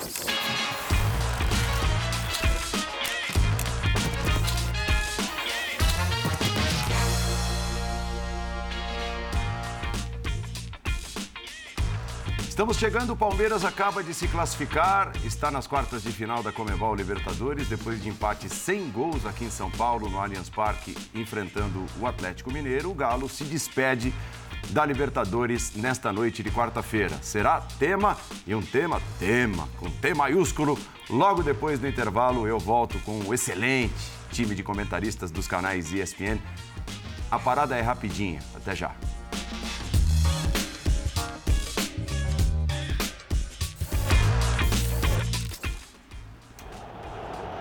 あ! Estamos chegando, o Palmeiras acaba de se classificar, está nas quartas de final da Comebol Libertadores, depois de empate sem gols aqui em São Paulo, no Allianz Parque, enfrentando o Atlético Mineiro. O Galo se despede da Libertadores nesta noite de quarta-feira. Será tema e um tema, tema, com T maiúsculo. Logo depois do intervalo, eu volto com o excelente time de comentaristas dos canais ESPN. A parada é rapidinha, até já.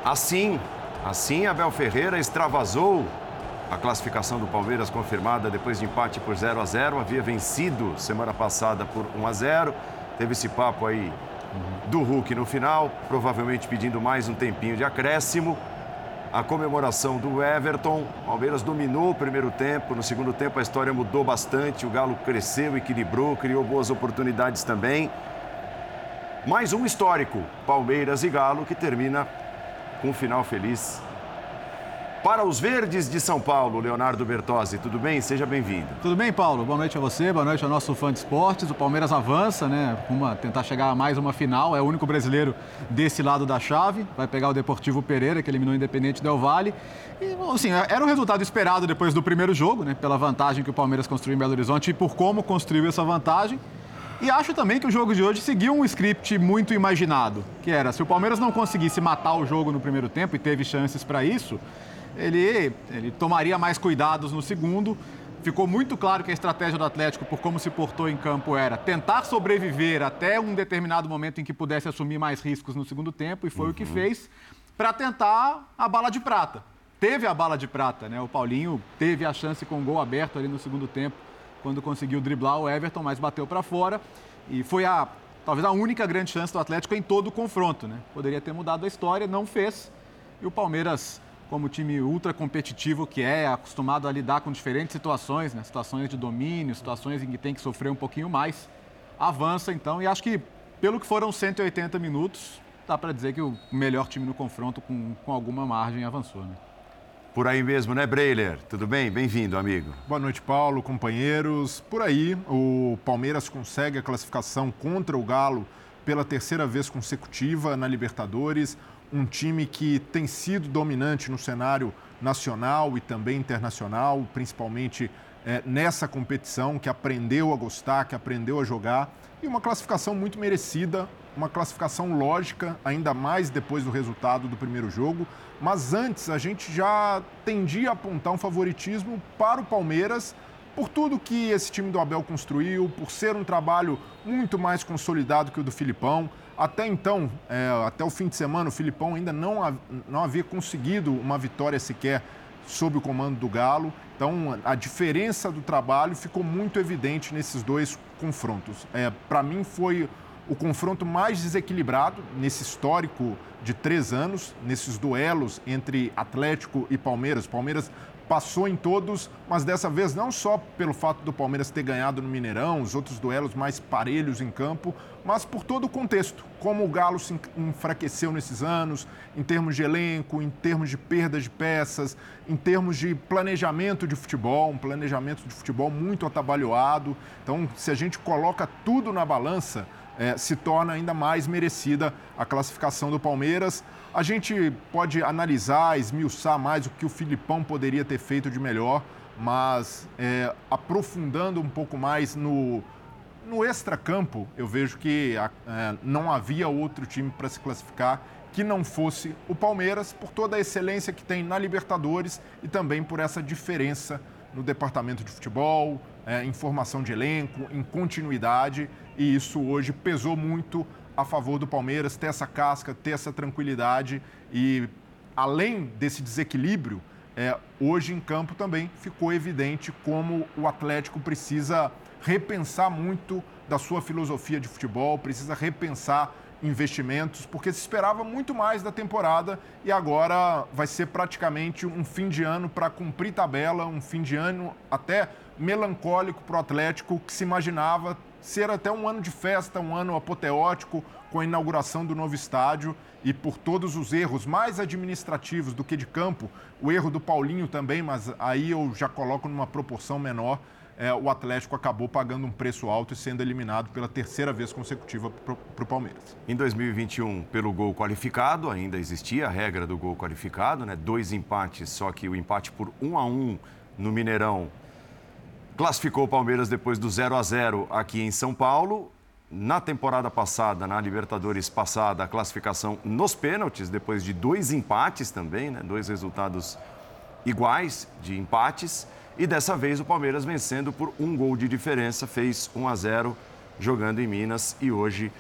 Assim, assim Abel Ferreira extravasou a classificação do Palmeiras confirmada depois de empate por 0 a 0, havia vencido semana passada por 1 a 0. Teve esse papo aí do Hulk no final, provavelmente pedindo mais um tempinho de acréscimo. A comemoração do Everton, Palmeiras dominou o primeiro tempo, no segundo tempo a história mudou bastante, o Galo cresceu, equilibrou, criou boas oportunidades também. Mais um histórico, Palmeiras e Galo, que termina com um final feliz. Para os Verdes de São Paulo, Leonardo Bertozzi, tudo bem? Seja bem-vindo. Tudo bem, Paulo? Boa noite a você, boa noite ao nosso fã de esportes. O Palmeiras avança, né? Uma, tentar chegar a mais uma final. É o único brasileiro desse lado da chave. Vai pegar o Deportivo Pereira, que eliminou o Independente Del Vale. E, assim, era o resultado esperado depois do primeiro jogo, né? Pela vantagem que o Palmeiras construiu em Belo Horizonte e por como construiu essa vantagem. E acho também que o jogo de hoje seguiu um script muito imaginado, que era se o Palmeiras não conseguisse matar o jogo no primeiro tempo e teve chances para isso, ele, ele tomaria mais cuidados no segundo. Ficou muito claro que a estratégia do Atlético, por como se portou em campo, era tentar sobreviver até um determinado momento em que pudesse assumir mais riscos no segundo tempo, e foi uhum. o que uhum. fez para tentar a bala de prata. Teve a bala de prata, né? O Paulinho teve a chance com o gol aberto ali no segundo tempo quando conseguiu driblar o Everton, mas bateu para fora. E foi a talvez a única grande chance do Atlético em todo o confronto, né? Poderia ter mudado a história, não fez. E o Palmeiras, como time ultra competitivo que é, acostumado a lidar com diferentes situações, né? situações de domínio, situações em que tem que sofrer um pouquinho mais, avança então. E acho que, pelo que foram 180 minutos, dá para dizer que o melhor time no confronto, com, com alguma margem, avançou. Né? Por aí mesmo, né, Breiler? Tudo bem? Bem-vindo, amigo. Boa noite, Paulo, companheiros. Por aí, o Palmeiras consegue a classificação contra o Galo pela terceira vez consecutiva na Libertadores. Um time que tem sido dominante no cenário nacional e também internacional, principalmente é, nessa competição, que aprendeu a gostar, que aprendeu a jogar. E uma classificação muito merecida, uma classificação lógica, ainda mais depois do resultado do primeiro jogo. Mas antes a gente já tendia a apontar um favoritismo para o Palmeiras por tudo que esse time do Abel construiu, por ser um trabalho muito mais consolidado que o do Filipão. Até então, é, até o fim de semana, o Filipão ainda não, não havia conseguido uma vitória sequer sob o comando do Galo. Então, a diferença do trabalho ficou muito evidente nesses dois confrontos. É, Para mim, foi o confronto mais desequilibrado nesse histórico de três anos, nesses duelos entre Atlético e Palmeiras. Palmeiras passou em todos, mas dessa vez não só pelo fato do Palmeiras ter ganhado no Mineirão, os outros duelos mais parelhos em campo, mas por todo o contexto, como o Galo se enfraqueceu nesses anos, em termos de elenco, em termos de perda de peças, em termos de planejamento de futebol, um planejamento de futebol muito atabalhoado. Então, se a gente coloca tudo na balança, é, se torna ainda mais merecida a classificação do Palmeiras. A gente pode analisar, esmiuçar mais o que o Filipão poderia ter feito de melhor, mas é, aprofundando um pouco mais no, no extracampo, eu vejo que é, não havia outro time para se classificar que não fosse o Palmeiras, por toda a excelência que tem na Libertadores e também por essa diferença no departamento de futebol, é, em formação de elenco, em continuidade, e isso hoje pesou muito a favor do Palmeiras ter essa casca, ter essa tranquilidade e além desse desequilíbrio, é, hoje em campo também ficou evidente como o Atlético precisa repensar muito da sua filosofia de futebol, precisa repensar investimentos, porque se esperava muito mais da temporada e agora vai ser praticamente um fim de ano para cumprir tabela, um fim de ano até melancólico para o Atlético, que se imaginava ser até um ano de festa, um ano apoteótico, com a inauguração do novo estádio e por todos os erros mais administrativos do que de campo, o erro do Paulinho também, mas aí eu já coloco numa proporção menor. É, o Atlético acabou pagando um preço alto e sendo eliminado pela terceira vez consecutiva para o Palmeiras. Em 2021, pelo gol qualificado, ainda existia a regra do gol qualificado, né? Dois empates, só que o empate por um a um no Mineirão classificou o Palmeiras depois do 0 a 0 aqui em São Paulo. Na temporada passada, na Libertadores passada, a classificação nos pênaltis, depois de dois empates também, né? dois resultados iguais de empates. E dessa vez o Palmeiras vencendo por um gol de diferença, fez 1 a 0 jogando em Minas e hoje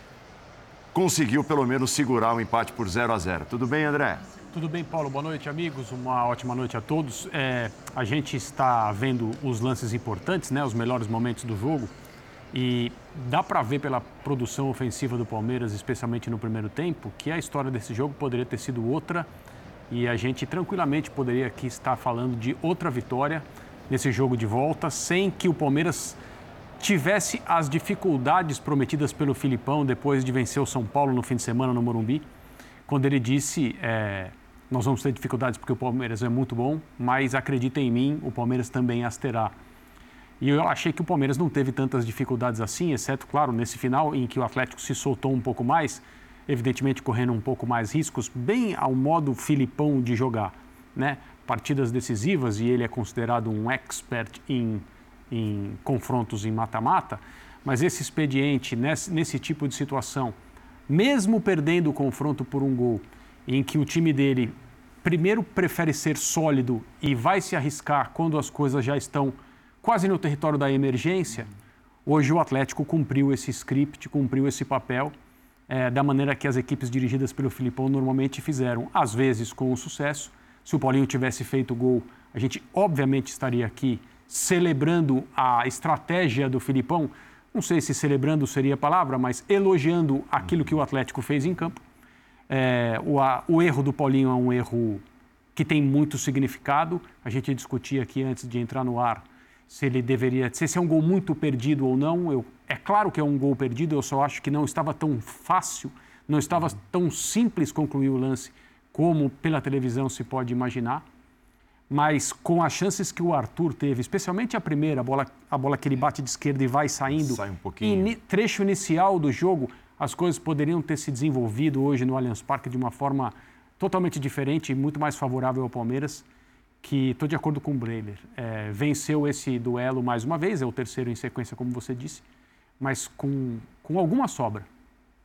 conseguiu pelo menos segurar o empate por 0 a 0. Tudo bem, André? Tudo bem, Paulo? Boa noite, amigos. Uma ótima noite a todos. É, a gente está vendo os lances importantes, né, os melhores momentos do jogo. E dá para ver pela produção ofensiva do Palmeiras, especialmente no primeiro tempo, que a história desse jogo poderia ter sido outra e a gente tranquilamente poderia aqui estar falando de outra vitória nesse jogo de volta, sem que o Palmeiras tivesse as dificuldades prometidas pelo Filipão depois de vencer o São Paulo no fim de semana no Morumbi, quando ele disse: é, Nós vamos ter dificuldades porque o Palmeiras é muito bom, mas acredita em mim, o Palmeiras também as terá. E eu achei que o Palmeiras não teve tantas dificuldades assim, exceto, claro, nesse final em que o Atlético se soltou um pouco mais, evidentemente correndo um pouco mais riscos, bem ao modo Filipão de jogar, né? Partidas decisivas e ele é considerado um expert em, em confrontos em mata-mata, mas esse expediente nesse, nesse tipo de situação, mesmo perdendo o confronto por um gol, em que o time dele primeiro prefere ser sólido e vai se arriscar quando as coisas já estão quase no território da emergência, hoje o Atlético cumpriu esse script, cumpriu esse papel é, da maneira que as equipes dirigidas pelo Filipão normalmente fizeram, às vezes com sucesso. Se o Paulinho tivesse feito o gol, a gente obviamente estaria aqui celebrando a estratégia do Filipão. Não sei se celebrando seria a palavra, mas elogiando aquilo que o Atlético fez em campo. É, o, a, o erro do Paulinho é um erro que tem muito significado. A gente discutia aqui antes de entrar no ar se ele deveria, se esse é um gol muito perdido ou não. Eu, é claro que é um gol perdido, eu só acho que não estava tão fácil, não estava tão simples concluir o lance como pela televisão se pode imaginar. Mas com as chances que o Arthur teve, especialmente a primeira, a bola, a bola que ele bate de esquerda e vai saindo, Sai um pouquinho. e trecho inicial do jogo, as coisas poderiam ter se desenvolvido hoje no Allianz Parque de uma forma totalmente diferente e muito mais favorável ao Palmeiras que estou de acordo com o Bremer. É, venceu esse duelo mais uma vez, é o terceiro em sequência, como você disse, mas com, com alguma sobra.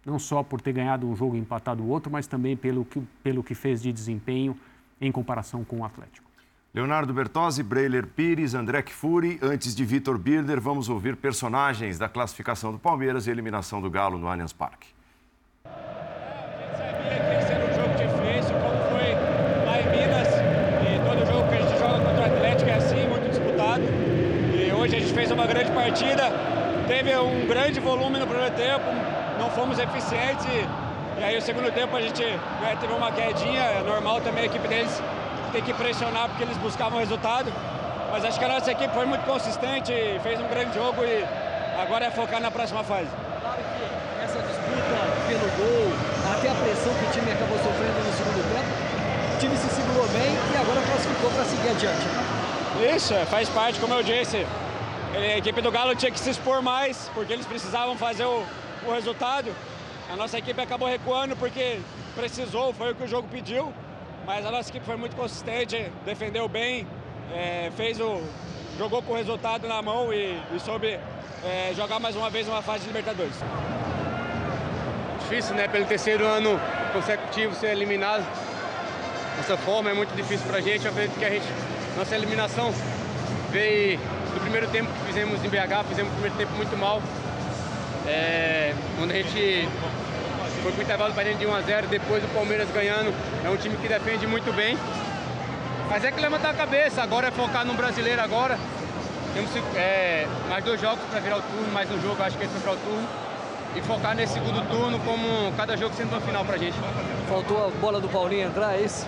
Não só por ter ganhado um jogo e empatado o outro, mas também pelo que, pelo que fez de desempenho em comparação com o Atlético. Leonardo Bertozzi, Breiler Pires, André Kfouri. Antes de Vitor Birder, vamos ouvir personagens da classificação do Palmeiras e eliminação do Galo no Allianz Parque. fez uma grande partida, teve um grande volume no primeiro tempo, não fomos eficientes e, e aí o segundo tempo a gente né, teve uma quedinha, é normal também a equipe deles ter que pressionar porque eles buscavam resultado, mas acho que a nossa equipe foi muito consistente, fez um grande jogo e agora é focar na próxima fase. Claro que essa disputa pelo gol, até a pressão que o time acabou sofrendo no segundo tempo, o time se segurou bem e agora classificou para seguir adiante. Isso, faz parte, como eu disse, a equipe do Galo tinha que se expor mais, porque eles precisavam fazer o, o resultado. A nossa equipe acabou recuando porque precisou, foi o que o jogo pediu. Mas a nossa equipe foi muito consistente, defendeu bem, é, fez o, jogou com o resultado na mão e, e soube é, jogar mais uma vez uma fase de Libertadores. Difícil, né? Pelo terceiro ano consecutivo ser eliminado dessa forma é muito difícil pra gente. Eu acredito que a gente, nossa eliminação veio do primeiro tempo que fizemos em BH, fizemos o primeiro tempo muito mal. É, quando a gente foi para o intervalo perdendo de 1 a 0 depois o Palmeiras ganhando, é um time que defende muito bem. Mas é que levantar a cabeça, agora é focar no brasileiro agora. Temos é, mais dois jogos para virar o turno, mais um jogo, acho que esse vai virar o turno. E focar nesse segundo turno como cada jogo sendo uma final pra gente. Faltou a bola do Paulinho entrar, é isso?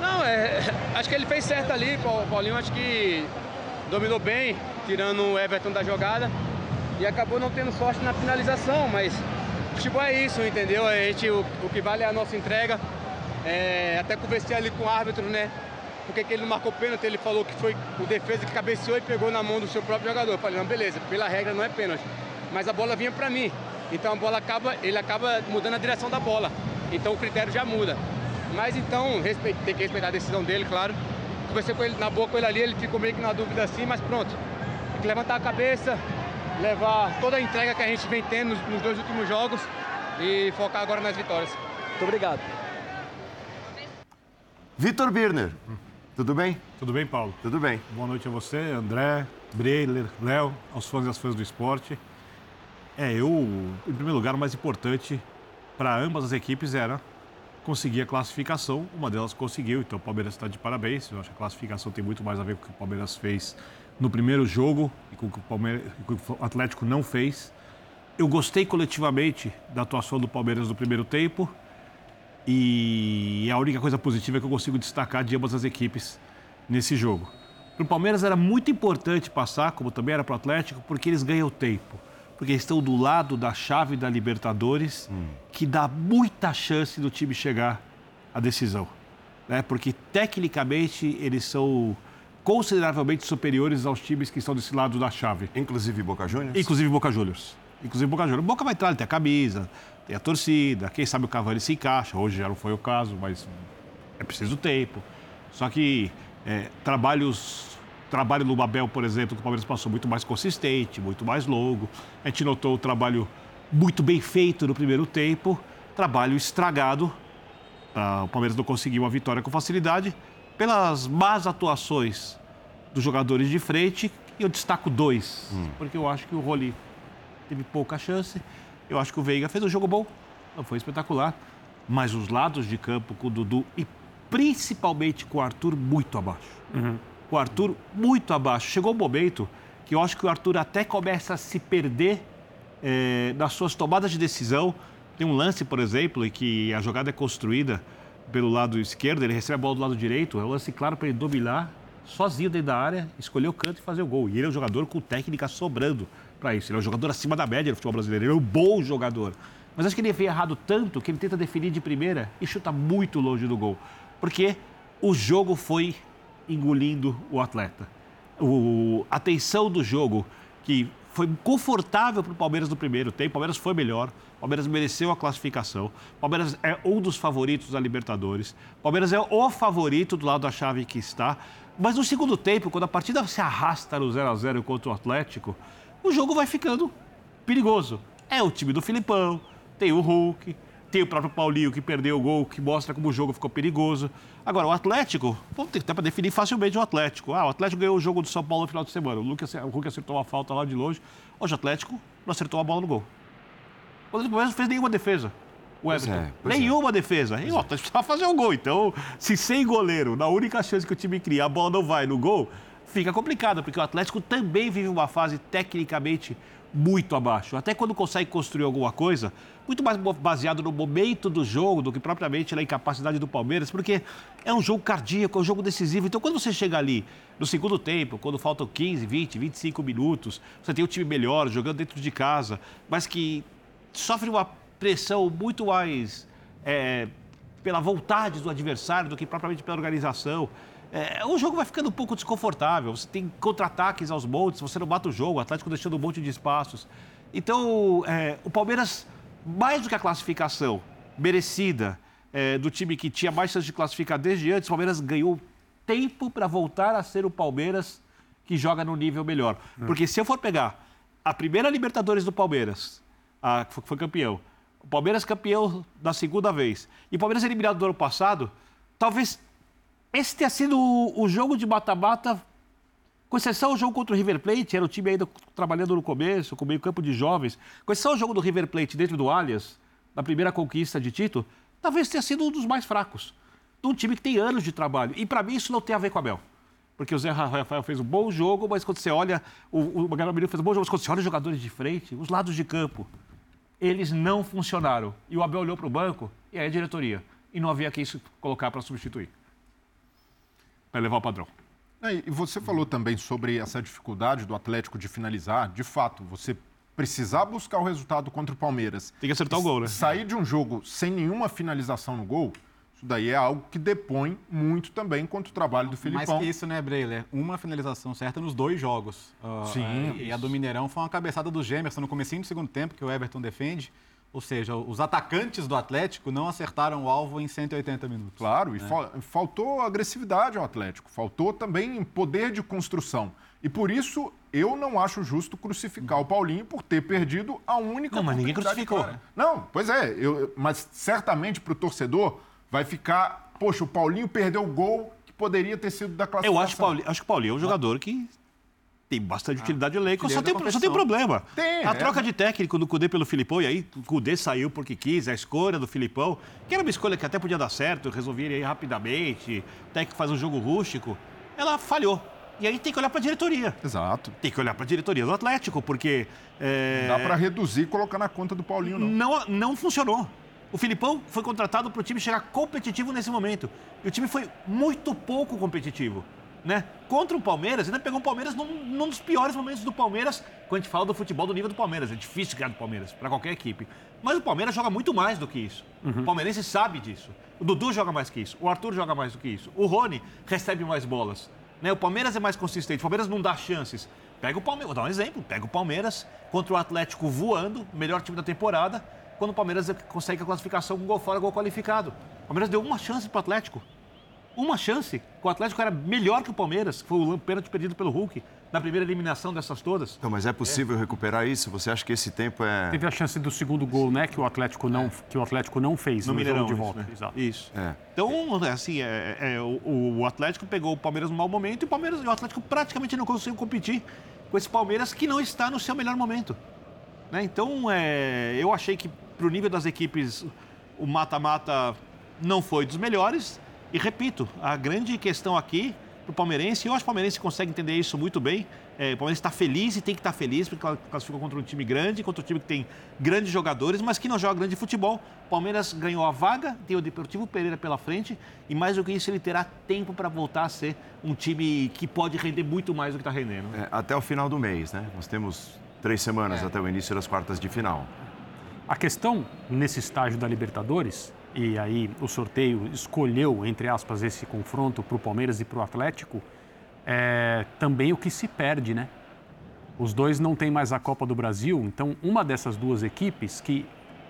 Não, é, acho que ele fez certo ali, o Paulinho acho que dominou bem, tirando o Everton da jogada. E acabou não tendo sorte na finalização, mas futebol é isso, entendeu? A gente, o, o que vale é a nossa entrega. É, até conversei ali com o árbitro, né? Porque que ele não marcou pênalti, ele falou que foi o defesa que cabeceou e pegou na mão do seu próprio jogador. Eu falei, não, beleza, pela regra não é pênalti. Mas a bola vinha para mim. Então a bola acaba, ele acaba mudando a direção da bola. Então o critério já muda. Mas então, respeite, tem que respeitar a decisão dele, claro. Conversei com ele na boa com ele ali, ele ficou meio que na dúvida assim, mas pronto. Tem que levantar a cabeça, levar toda a entrega que a gente vem tendo nos, dois últimos jogos e focar agora nas vitórias. Muito obrigado. Vitor Birner, tudo bem? Tudo bem, Paulo? Tudo bem. Boa noite a você, André, Breiler, Léo, aos fãs e às fãs do esporte. É, eu, em primeiro lugar, o mais importante para ambas as equipes era conseguir a classificação. Uma delas conseguiu, então o Palmeiras está de parabéns. Eu acho que a classificação tem muito mais a ver com o que o Palmeiras fez no primeiro jogo o que o, o, Atlético não fez. Eu gostei coletivamente da atuação do Palmeiras no primeiro tempo. E a única coisa positiva é que eu consigo destacar de ambas as equipes nesse jogo. Para o Palmeiras era muito importante passar, como também era para o Atlético, porque eles ganham tempo. Porque estão do lado da chave da Libertadores, hum. que dá muita chance do time chegar à decisão. Né? Porque tecnicamente eles são consideravelmente superiores aos times que estão desse lado da chave. Inclusive Boca Juniors? Inclusive Boca Juniors. Inclusive Boca Juniors. Boca vai entrar, ele tem a camisa, tem a torcida, quem sabe o Cavani se encaixa. Hoje já não foi o caso, mas é preciso tempo. Só que é, trabalhos, trabalho no Babel, por exemplo, que o Palmeiras passou muito mais consistente, muito mais longo. A gente notou o trabalho muito bem feito no primeiro tempo, trabalho estragado. Ah, o Palmeiras não conseguiu uma vitória com facilidade pelas más atuações dos jogadores de frente. Eu destaco dois, hum. porque eu acho que o Roli teve pouca chance eu acho que o Veiga fez um jogo bom, não foi espetacular, mas os lados de campo com o Dudu e principalmente com o Arthur muito abaixo. Uhum. O Arthur muito abaixo. Chegou um momento que eu acho que o Arthur até começa a se perder é, nas suas tomadas de decisão. Tem um lance, por exemplo, em que a jogada é construída pelo lado esquerdo, ele recebe a bola do lado direito, é um lance claro para ele dominar sozinho dentro da área, escolher o canto e fazer o gol. E ele é um jogador com técnica sobrando para isso. Ele é um jogador acima da média do futebol brasileiro. Ele é um bom jogador. Mas acho que ele veio errado tanto que ele tenta definir de primeira e chuta muito longe do gol. Porque o jogo foi engolindo o atleta. O, a tensão do jogo, que foi confortável para o Palmeiras no primeiro tempo, o Palmeiras foi melhor, o Palmeiras mereceu a classificação, o Palmeiras é um dos favoritos da Libertadores, o Palmeiras é o favorito do lado da chave que está, mas no segundo tempo, quando a partida se arrasta no 0 a 0 contra o Atlético, o jogo vai ficando perigoso. É o time do Filipão, tem o Hulk, tem o próprio Paulinho que perdeu o gol, que mostra como o jogo ficou perigoso. Agora, o Atlético, vamos ter para definir facilmente o Atlético. Ah, o Atlético ganhou o jogo do São Paulo no final de semana. O, Lucas, o Hulk acertou uma falta lá de longe. Hoje o Atlético não acertou a bola no gol. O Atlético não fez nenhuma defesa. O Everton. É, nenhuma é. defesa. E o Atlético precisava fazer um gol. Então, se sem goleiro, na única chance que o time cria, a bola não vai no gol, fica complicado, porque o Atlético também vive uma fase tecnicamente muito abaixo. Até quando consegue construir alguma coisa, muito mais baseado no momento do jogo do que propriamente na incapacidade do Palmeiras, porque é um jogo cardíaco, é um jogo decisivo. Então, quando você chega ali no segundo tempo, quando faltam 15, 20, 25 minutos, você tem o time melhor, jogando dentro de casa, mas que sofre uma pressão muito mais é, pela vontade do adversário do que propriamente pela organização é, o jogo vai ficando um pouco desconfortável. Você tem contra-ataques aos montes, você não bate o jogo, o Atlético deixando um monte de espaços. Então, é, o Palmeiras, mais do que a classificação merecida é, do time que tinha mais chance de classificar desde antes, o Palmeiras ganhou tempo para voltar a ser o Palmeiras que joga no nível melhor. Hum. Porque se eu for pegar a primeira Libertadores do Palmeiras, a, que foi campeão, o Palmeiras campeão da segunda vez, e o Palmeiras eliminado do ano passado, talvez esse tenha sido o, o jogo de mata-mata, com exceção ao jogo contra o River Plate, era o time ainda trabalhando no começo, com meio campo de jovens, com exceção ao jogo do River Plate dentro do Allianz, na primeira conquista de título, talvez tenha sido um dos mais fracos. De um time que tem anos de trabalho. E para mim isso não tem a ver com a Bel. Porque o Zé Rafael fez um bom jogo, mas quando você olha, o, o Gabriel Menino fez um bom jogo, mas quando você olha os jogadores de frente, os lados de campo, eles não funcionaram. E o Abel olhou para o banco e aí a diretoria. E não havia quem colocar para substituir para levar o padrão. É, e você falou também sobre essa dificuldade do Atlético de finalizar. De fato, você precisar buscar o resultado contra o Palmeiras. Tem que acertar o gol, né? Sair de um jogo sem nenhuma finalização no gol, isso daí é algo que depõe muito também contra o trabalho do Filipão. Mais que isso, né, Breiler? Uma finalização certa nos dois jogos. Uh, Sim. E a do Mineirão foi uma cabeçada do Gemerson no comecinho do segundo tempo, que o Everton defende. Ou seja, os atacantes do Atlético não acertaram o alvo em 180 minutos. Claro, e fal- faltou agressividade ao Atlético, faltou também poder de construção. E por isso eu não acho justo crucificar o Paulinho por ter perdido a única Não, mas ninguém crucificou. clara. Não, pois é, eu- mas certamente para o torcedor vai ficar, poxa, o Paulinho perdeu o gol que poderia ter sido da Eu classificação. acho que, Pauli, acho que o Paulinho é um jogador que tem bastante utilidade no elenco, só tem, só tem problema. Tem, a é. troca de técnico do Cudê pelo Filipão, e aí o Cudê saiu porque quis, a escolha do Filipão, que era uma escolha que até podia dar certo, resolver aí rapidamente, técnico faz um jogo rústico, ela falhou. E aí tem que olhar para a diretoria. Exato. Tem que olhar para a diretoria do Atlético, porque é, Dá para reduzir e colocar na conta do Paulinho, não. não, não funcionou. O Filipão foi contratado para o time chegar competitivo nesse momento. E o time foi muito pouco competitivo. Né? Contra o Palmeiras, ainda pegou o Palmeiras num, num dos piores momentos do Palmeiras, quando a gente fala do futebol do nível do Palmeiras. É difícil ganhar do Palmeiras, para qualquer equipe. Mas o Palmeiras joga muito mais do que isso. O palmeirense sabe disso. O Dudu joga mais que isso. O Arthur joga mais do que isso. O Rony recebe mais bolas. Né? O Palmeiras é mais consistente. O Palmeiras não dá chances. Pega o Palmeiras, vou dar um exemplo. Pega o Palmeiras contra o Atlético voando, melhor time da temporada, quando o Palmeiras consegue a classificação com gol fora, gol qualificado. O Palmeiras deu uma chance para o Atlético. Uma chance. O Atlético era melhor que o Palmeiras, que foi o pênalti perdido pelo Hulk na primeira eliminação dessas todas. Então, mas é possível recuperar isso? Você acha que esse tempo é. Teve a chance do segundo gol, né, que o Atlético não, que o Atlético não fez No no, Mineirão, jogo de isso, volta. né? Exato. Isso. É. Então, assim, é, é, o, o Atlético pegou o Palmeiras no mau momento e o, Palmeiras, e o Atlético praticamente não conseguiu competir com esse Palmeiras que não está no seu melhor momento. Né? Então, é, eu achei que, para o nível das equipes, o mata-mata não foi dos melhores. E repito, a grande questão aqui para o palmeirense, eu acho que o palmeirense consegue entender isso muito bem. É, o Palmeirense está feliz e tem que estar feliz, porque classificou contra um time grande, contra um time que tem grandes jogadores, mas que não joga grande futebol. O Palmeiras ganhou a vaga, tem o Deportivo Pereira pela frente, e mais do que isso, ele terá tempo para voltar a ser um time que pode render muito mais do que está rendendo. é, até o final do mês, né? Nós temos três semanas até o início das quartas de final. A questão nesse estágio da Libertadores, e aí o sorteio escolheu, entre aspas, esse confronto para o Palmeiras e para o Atlético, é também o que se perde, né? Os dois não têm mais a Copa do Brasil, então uma dessas duas equipes que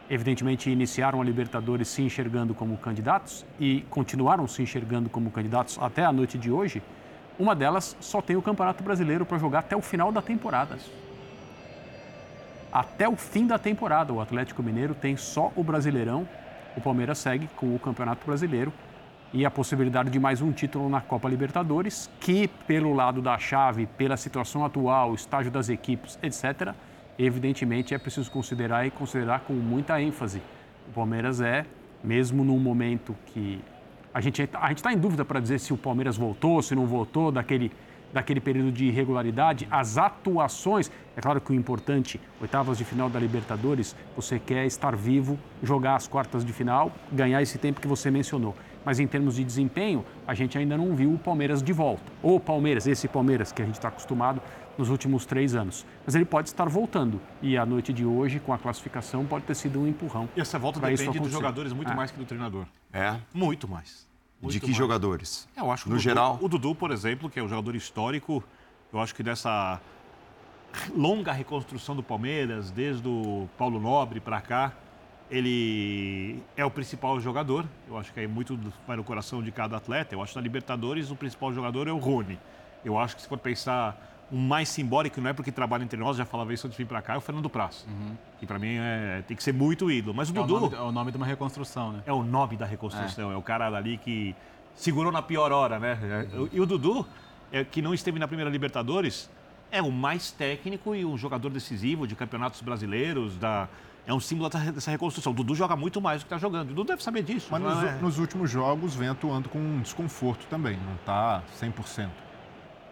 evidentemente iniciaram a Libertadores se enxergando como candidatos e continuaram se enxergando como candidatos até a noite de hoje, uma delas só tem o Campeonato Brasileiro para jogar até o final da temporada. Até o fim da temporada, o Atlético Mineiro tem só o Brasileirão, o Palmeiras segue com o Campeonato Brasileiro e a possibilidade de mais um título na Copa Libertadores, que pelo lado da chave, pela situação atual, estágio das equipes, etc., evidentemente é preciso considerar e considerar com muita ênfase. O Palmeiras é, mesmo num momento que a gente a está em dúvida para dizer se o Palmeiras voltou, se não voltou, daquele, daquele período de irregularidade, as atuações. É claro que o importante, oitavas de final da Libertadores, você quer estar vivo, jogar as quartas de final, ganhar esse tempo que você mencionou. Mas em termos de desempenho, a gente ainda não viu o Palmeiras de volta. Ou Palmeiras, esse Palmeiras que a gente está acostumado nos últimos três anos. Mas ele pode estar voltando. E a noite de hoje, com a classificação, pode ter sido um empurrão. E essa volta depende dos jogadores muito É. mais que do treinador. É? Muito mais. De Muito que mais. jogadores? Eu acho que No o Dudu- geral? O Dudu, por exemplo, que é um jogador histórico, eu acho que dessa longa reconstrução do Palmeiras, desde o Paulo Nobre para cá, ele é o principal jogador. Eu acho que é muito vai no coração de cada atleta. Eu acho que na Libertadores o principal jogador é o Rony. Eu acho que se for pensar um mais simbólico, não é porque trabalha entre nós, já falava isso antes de vir para cá, é o Fernando Praça. Que para mim é, tem que ser muito ídolo. Mas o É o, Dudu nome, é o nome de uma reconstrução, né? é o nome da reconstrução, é, o cara dali que segurou na pior hora, né? E o Dudu, é, que não esteve na primeira Libertadores, é o mais técnico e um jogador decisivo de campeonatos brasileiros, da, é um símbolo dessa- reconstrução. O Dudu joga muito mais do que está jogando. O Dudu deve saber disso. Mas nos, é? nos últimos jogos vem atuando com um desconforto também, não está 100%.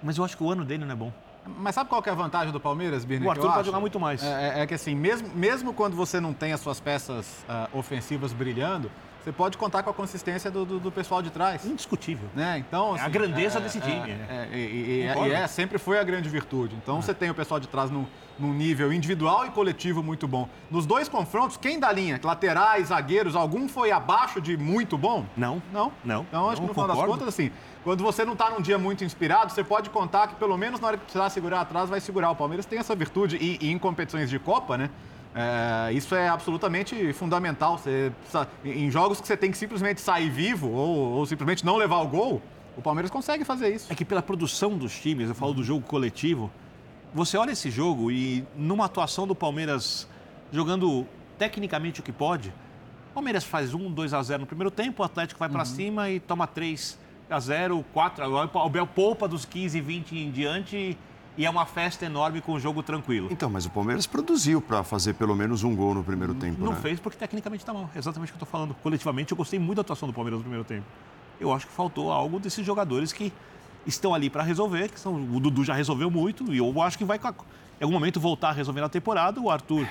Mas eu acho que o ano dele não é bom. Mas sabe qual que é a vantagem do Palmeiras, Birne? O Arthur pode acho? jogar muito mais. É, é- é que assim, mesmo, mesmo quando você não tem as suas peças ah, ofensivas brilhando, você pode contar com a consistência do, do, do pessoal de trás. Indiscutível. Né? Então, é a assim, grandeza é, desse é, time. É, e, e, e é, sempre foi a grande virtude. Então, você tem o pessoal de trás no, num nível individual e coletivo muito bom. Nos dois confrontos, quem da linha? Laterais, zagueiros, algum foi abaixo de muito bom? Não. Não? Não. Então, acho não, que no final das contas, assim, quando você não está num dia muito inspirado, você pode contar que pelo menos na hora que precisar segurar atrás, vai segurar. O Palmeiras tem essa virtude. E, e em competições de Copa, né? É, isso é absolutamente fundamental. Você, em jogos que você tem que simplesmente sair vivo ou, ou, simplesmente não levar o gol, o Palmeiras consegue fazer isso. É que pela produção dos times, eu falo do jogo coletivo, você olha esse jogo e numa atuação do Palmeiras jogando tecnicamente o que pode, o Palmeiras faz 1, 2 a 0 no primeiro tempo, o Atlético vai para uhum. cima e toma 3 a 0, 4, agora o Abel poupa dos 15, 20 em diante e é uma festa enorme com o jogo tranquilo. Então, mas o Palmeiras produziu para fazer pelo menos um gol no primeiro tempo. Não né? fez porque tecnicamente está mal. Exatamente o que eu estou falando. Coletivamente, eu gostei muito da atuação do Palmeiras no primeiro tempo. Eu acho que faltou algo desses jogadores que estão ali para resolver, que são, o Dudu já resolveu muito e eu acho que vai, em algum momento, voltar a resolver na temporada. O Arthur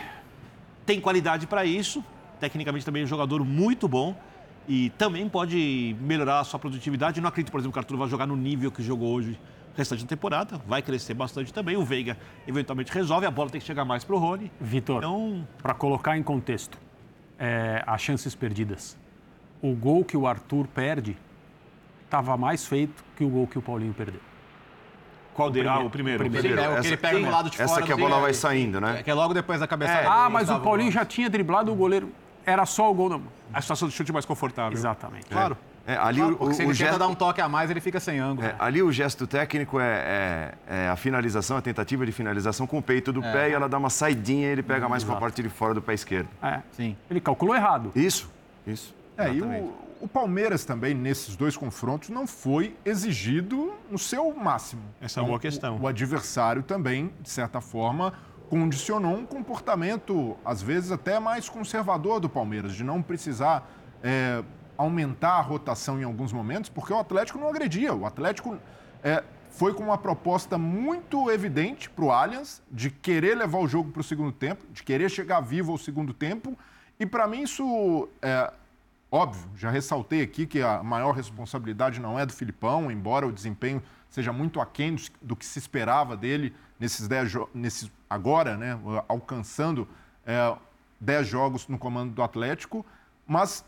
tem qualidade para isso, tecnicamente também é um jogador muito bom e também pode melhorar a sua produtividade. Não acredito, por exemplo, que o Arthur vai jogar no nível que jogou hoje restante da temporada, vai crescer bastante também. O Veiga eventualmente resolve, a bola tem que chegar mais para o Rony. Vitor, então... para colocar em contexto é, as chances perdidas, o gol que o Arthur perde estava mais feito que o gol que o Paulinho perdeu. Qual dele? Ah, o primeiro. O primeiro. é o que ele pega no lado de essa fora. Essa que a bola vai saindo, né? É, que é logo depois da cabeçada. É, ah, mas o Paulinho já tinha driblado o goleiro. Era só o gol da... A situação de chute mais confortável. Exatamente. Claro. É, ali claro, o, se ele o gesto... dar um toque a mais, ele fica sem ângulo. É, ali o gesto técnico é, é, é, a finalização, a tentativa de finalização com o peito do é. pé e ela dá uma saidinha e ele pega mais com a parte de fora do pé esquerdo. É, sim. Ele calculou errado. Isso, isso. É, e o, o, Palmeiras também, nesses dois confrontos, não foi exigido no seu máximo. Essa então, é uma boa então, questão. O, o adversário também, de certa forma, condicionou um comportamento, às vezes até mais conservador do Palmeiras, de não precisar é, aumentar a rotação em alguns momentos, porque o Atlético não agredia. O Atlético é, foi com uma proposta muito evidente para o Allianz de querer levar o jogo para o segundo tempo, de querer chegar vivo ao segundo tempo. E para mim isso é óbvio, já ressaltei aqui que a maior responsabilidade não é do Filipão, embora o desempenho seja muito aquém do que se esperava dele nesses 10 nesses agora, né, alcançando é, 10 jogos no comando do Atlético, mas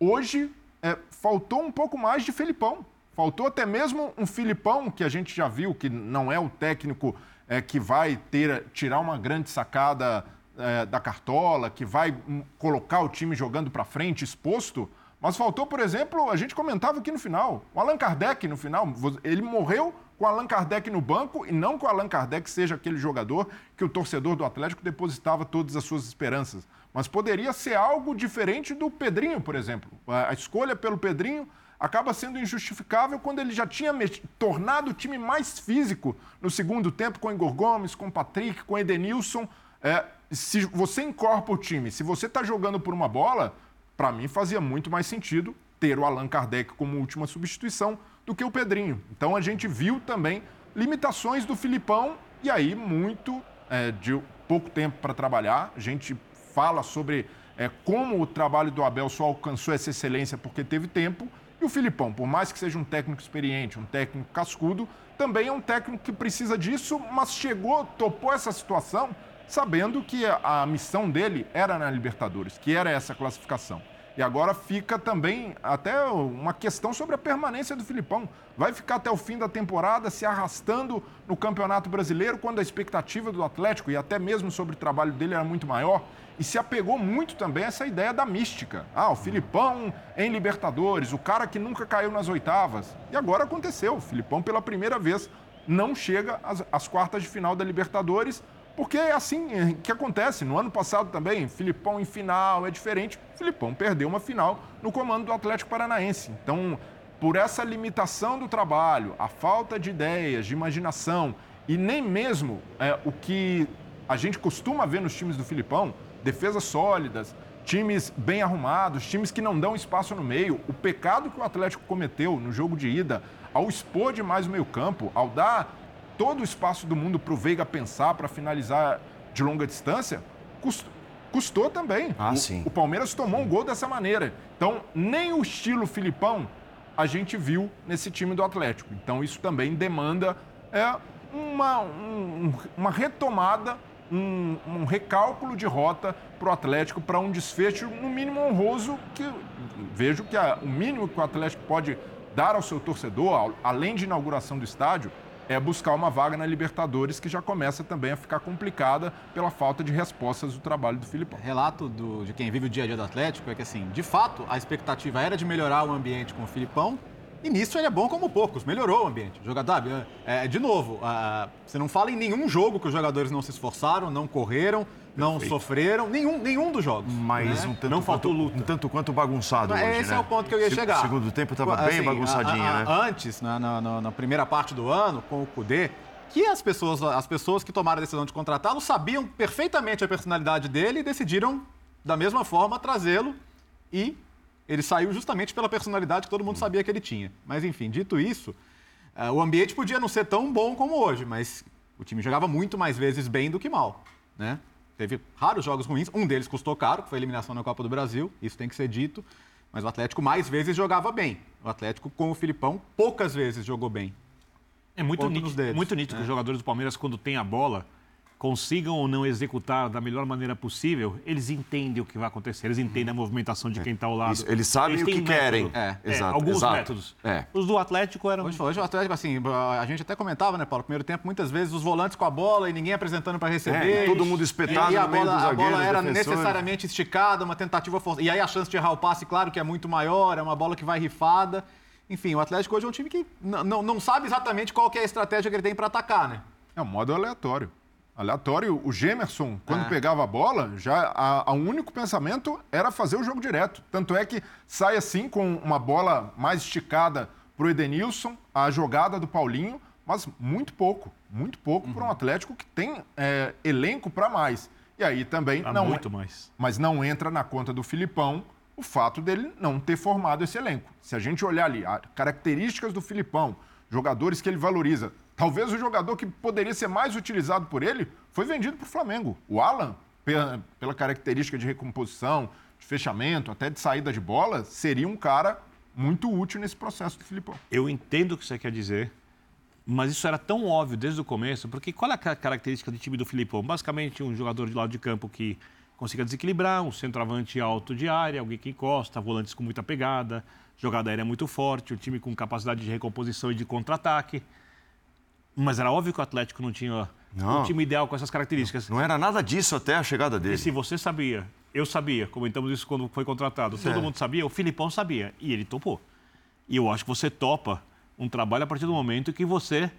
hoje é, faltou um pouco mais de Felipão. Faltou até mesmo um Filipão, que a gente já viu que não é o técnico é, que vai ter, tirar uma grande sacada é, da cartola, que vai hum, colocar o time jogando para frente, exposto. Mas faltou, por exemplo, a gente comentava aqui no final, o Allan Kardec no final. Ele morreu com o Allan Kardec no banco e não com o Allan Kardec seja aquele jogador que o torcedor do Atlético depositava todas as suas esperanças. Mas poderia ser algo diferente do Pedrinho, por exemplo. A escolha pelo Pedrinho acaba sendo injustificável quando ele já tinha tornado o time mais físico no segundo tempo com Igor Gomes, com Patrick, com Edenilson. É, se você incorpora o time, se você está jogando por uma bola, para mim fazia muito mais sentido ter o Allan Kardec como última substituição do que o Pedrinho. Então a gente viu também limitações do Filipão e aí muito é, de pouco tempo para trabalhar. A gente fala sobre é, como o trabalho do Abel só alcançou essa excelência porque teve tempo. E o Filipão, por mais que seja um técnico experiente, um técnico cascudo, também é um técnico que precisa disso, mas chegou, topou essa situação sabendo que a missão dele era na Libertadores, que era essa classificação. E agora fica também até uma questão sobre a permanência do Filipão. Vai ficar até o fim da temporada se arrastando no Campeonato Brasileiro, quando a expectativa do Atlético e até mesmo sobre o trabalho dele era muito maior. E se apegou muito também a essa ideia da mística. Ah, o Filipão em Libertadores, o cara que nunca caiu nas oitavas. E agora aconteceu. O Filipão, pela primeira vez, não chega às, às quartas de final da Libertadores porque é assim é, que acontece. No ano passado também, Filipão em final é diferente. Filipão perdeu uma final no comando do Atlético Paranaense. Então, por essa limitação do trabalho, a falta de ideias, de imaginação e nem mesmo é, o que a gente costuma ver nos times do Filipão, defesas sólidas, times bem arrumados, times que não dão espaço no meio. O pecado que o Atlético cometeu no jogo de ida, ao expor demais o meio-campo, ao dar todo o espaço do mundo para o Veiga pensar, para finalizar de longa distância, custou também. Ah, o, sim. o Palmeiras tomou um gol dessa maneira. Então, nem o estilo Filipão a gente viu nesse time do Atlético. Então, isso também demanda é, uma, um- uma retomada, um, um recálculo de rota para o Atlético para um desfecho, no mínimo honroso, que vejo que a- o mínimo que o Atlético pode dar ao seu torcedor, além de inauguração do estádio, é buscar uma vaga na Libertadores, que já começa também a ficar complicada pela falta de respostas do trabalho do Filipão. Relato do- de quem vive o dia a dia do Atlético é que, assim, de fato, a expectativa era de melhorar o ambiente com o Filipão. E nisso ele é bom como poucos, melhorou o ambiente. O jogador, sabe, é, de novo, você não fala em nenhum jogo que os jogadores não se esforçaram, não correram, não sofreram, nenhum, nenhum dos jogos. Mas né? um tanto Não quanto, faltou luta. Um tanto quanto bagunçado hoje, Esse né? é o ponto que eu ia Se- chegar. O segundo tempo estava bem Assim, bagunçadinho, a- a- né? Antes, na, na- na- na primeira parte do ano, com o Cudê, que as pessoas, as pessoas que tomaram a decisão de contratá-lo sabiam perfeitamente a personalidade dele e decidiram, da mesma forma, trazê-lo e ele saiu justamente pela personalidade que todo mundo sabia que ele tinha. Mas, enfim, dito isso, eh, o ambiente podia não ser tão bom como hoje, mas o time jogava muito mais vezes bem do que mal, né? Teve raros jogos ruins, um deles custou caro, que foi a eliminação na Copa do Brasil, isso tem que ser dito, mas o Atlético mais vezes jogava bem. O Atlético, com o Filipão, poucas vezes jogou bem. É muito nítido, dedos. muito nítido que os jogadores do Palmeiras, quando têm a bola, consigam ou não executar da melhor maneira possível, eles entendem o que vai acontecer, eles entendem a movimentação de quem está ao lado. Isso, eles sabem o têm que querem. método. É, É, exato, alguns exato. métodos. É. Os do Atlético eram. Hoje, hoje o Atlético, assim, a gente até comentava, né, Paulo? Primeiro tempo, muitas vezes os volantes com a bola e ninguém apresentando para receber. É, todo mundo espetado e, e a no meio bola, dos a bola era defensores. necessariamente esticada, uma tentativa forçada. E aí a chance de errar o passe, claro que é muito maior, é uma bola que vai rifada. Enfim, o Atlético hoje é um time que não, não sabe exatamente qual que é a estratégia que ele tem para atacar, né? É um modo aleatório. Aleatório, o Gemerson, quando É. pegava a bola, já a, a único pensamento era fazer o jogo direto. Tanto é que sai assim com uma bola mais esticada pro Edenilson, a jogada do Paulinho, mas muito pouco, muito pouco para um Atlético que tem é, elenco para mais. E aí também Há não muito mais. mas não entra na conta do Filipão o fato dele não ter formado esse elenco. Se a gente olhar ali, as características do Filipão, jogadores que ele valoriza, talvez o jogador que poderia ser mais utilizado por ele foi vendido para o Flamengo. O Alan, pe- pela característica de recomposição, de fechamento, até de saída de bola, seria um cara muito útil nesse processo do Filipão. Eu entendo o que você quer dizer, mas isso era tão óbvio desde o começo, porque qual é a ca- característica do time do Filipão? Basicamente, um jogador de lado de campo que consiga desequilibrar, um centroavante alto de área, alguém que encosta, volantes com muita pegada, jogada aérea muito forte, um time com capacidade de recomposição e de contra-ataque. Mas era óbvio que o Atlético não tinha Não. um time ideal com essas características. Não era nada disso até a chegada E dele. se você sabia, eu sabia, comentamos isso quando foi contratado, todo É. mundo sabia, o Filipão sabia, e ele topou. E eu acho que você topa um trabalho a partir do momento que você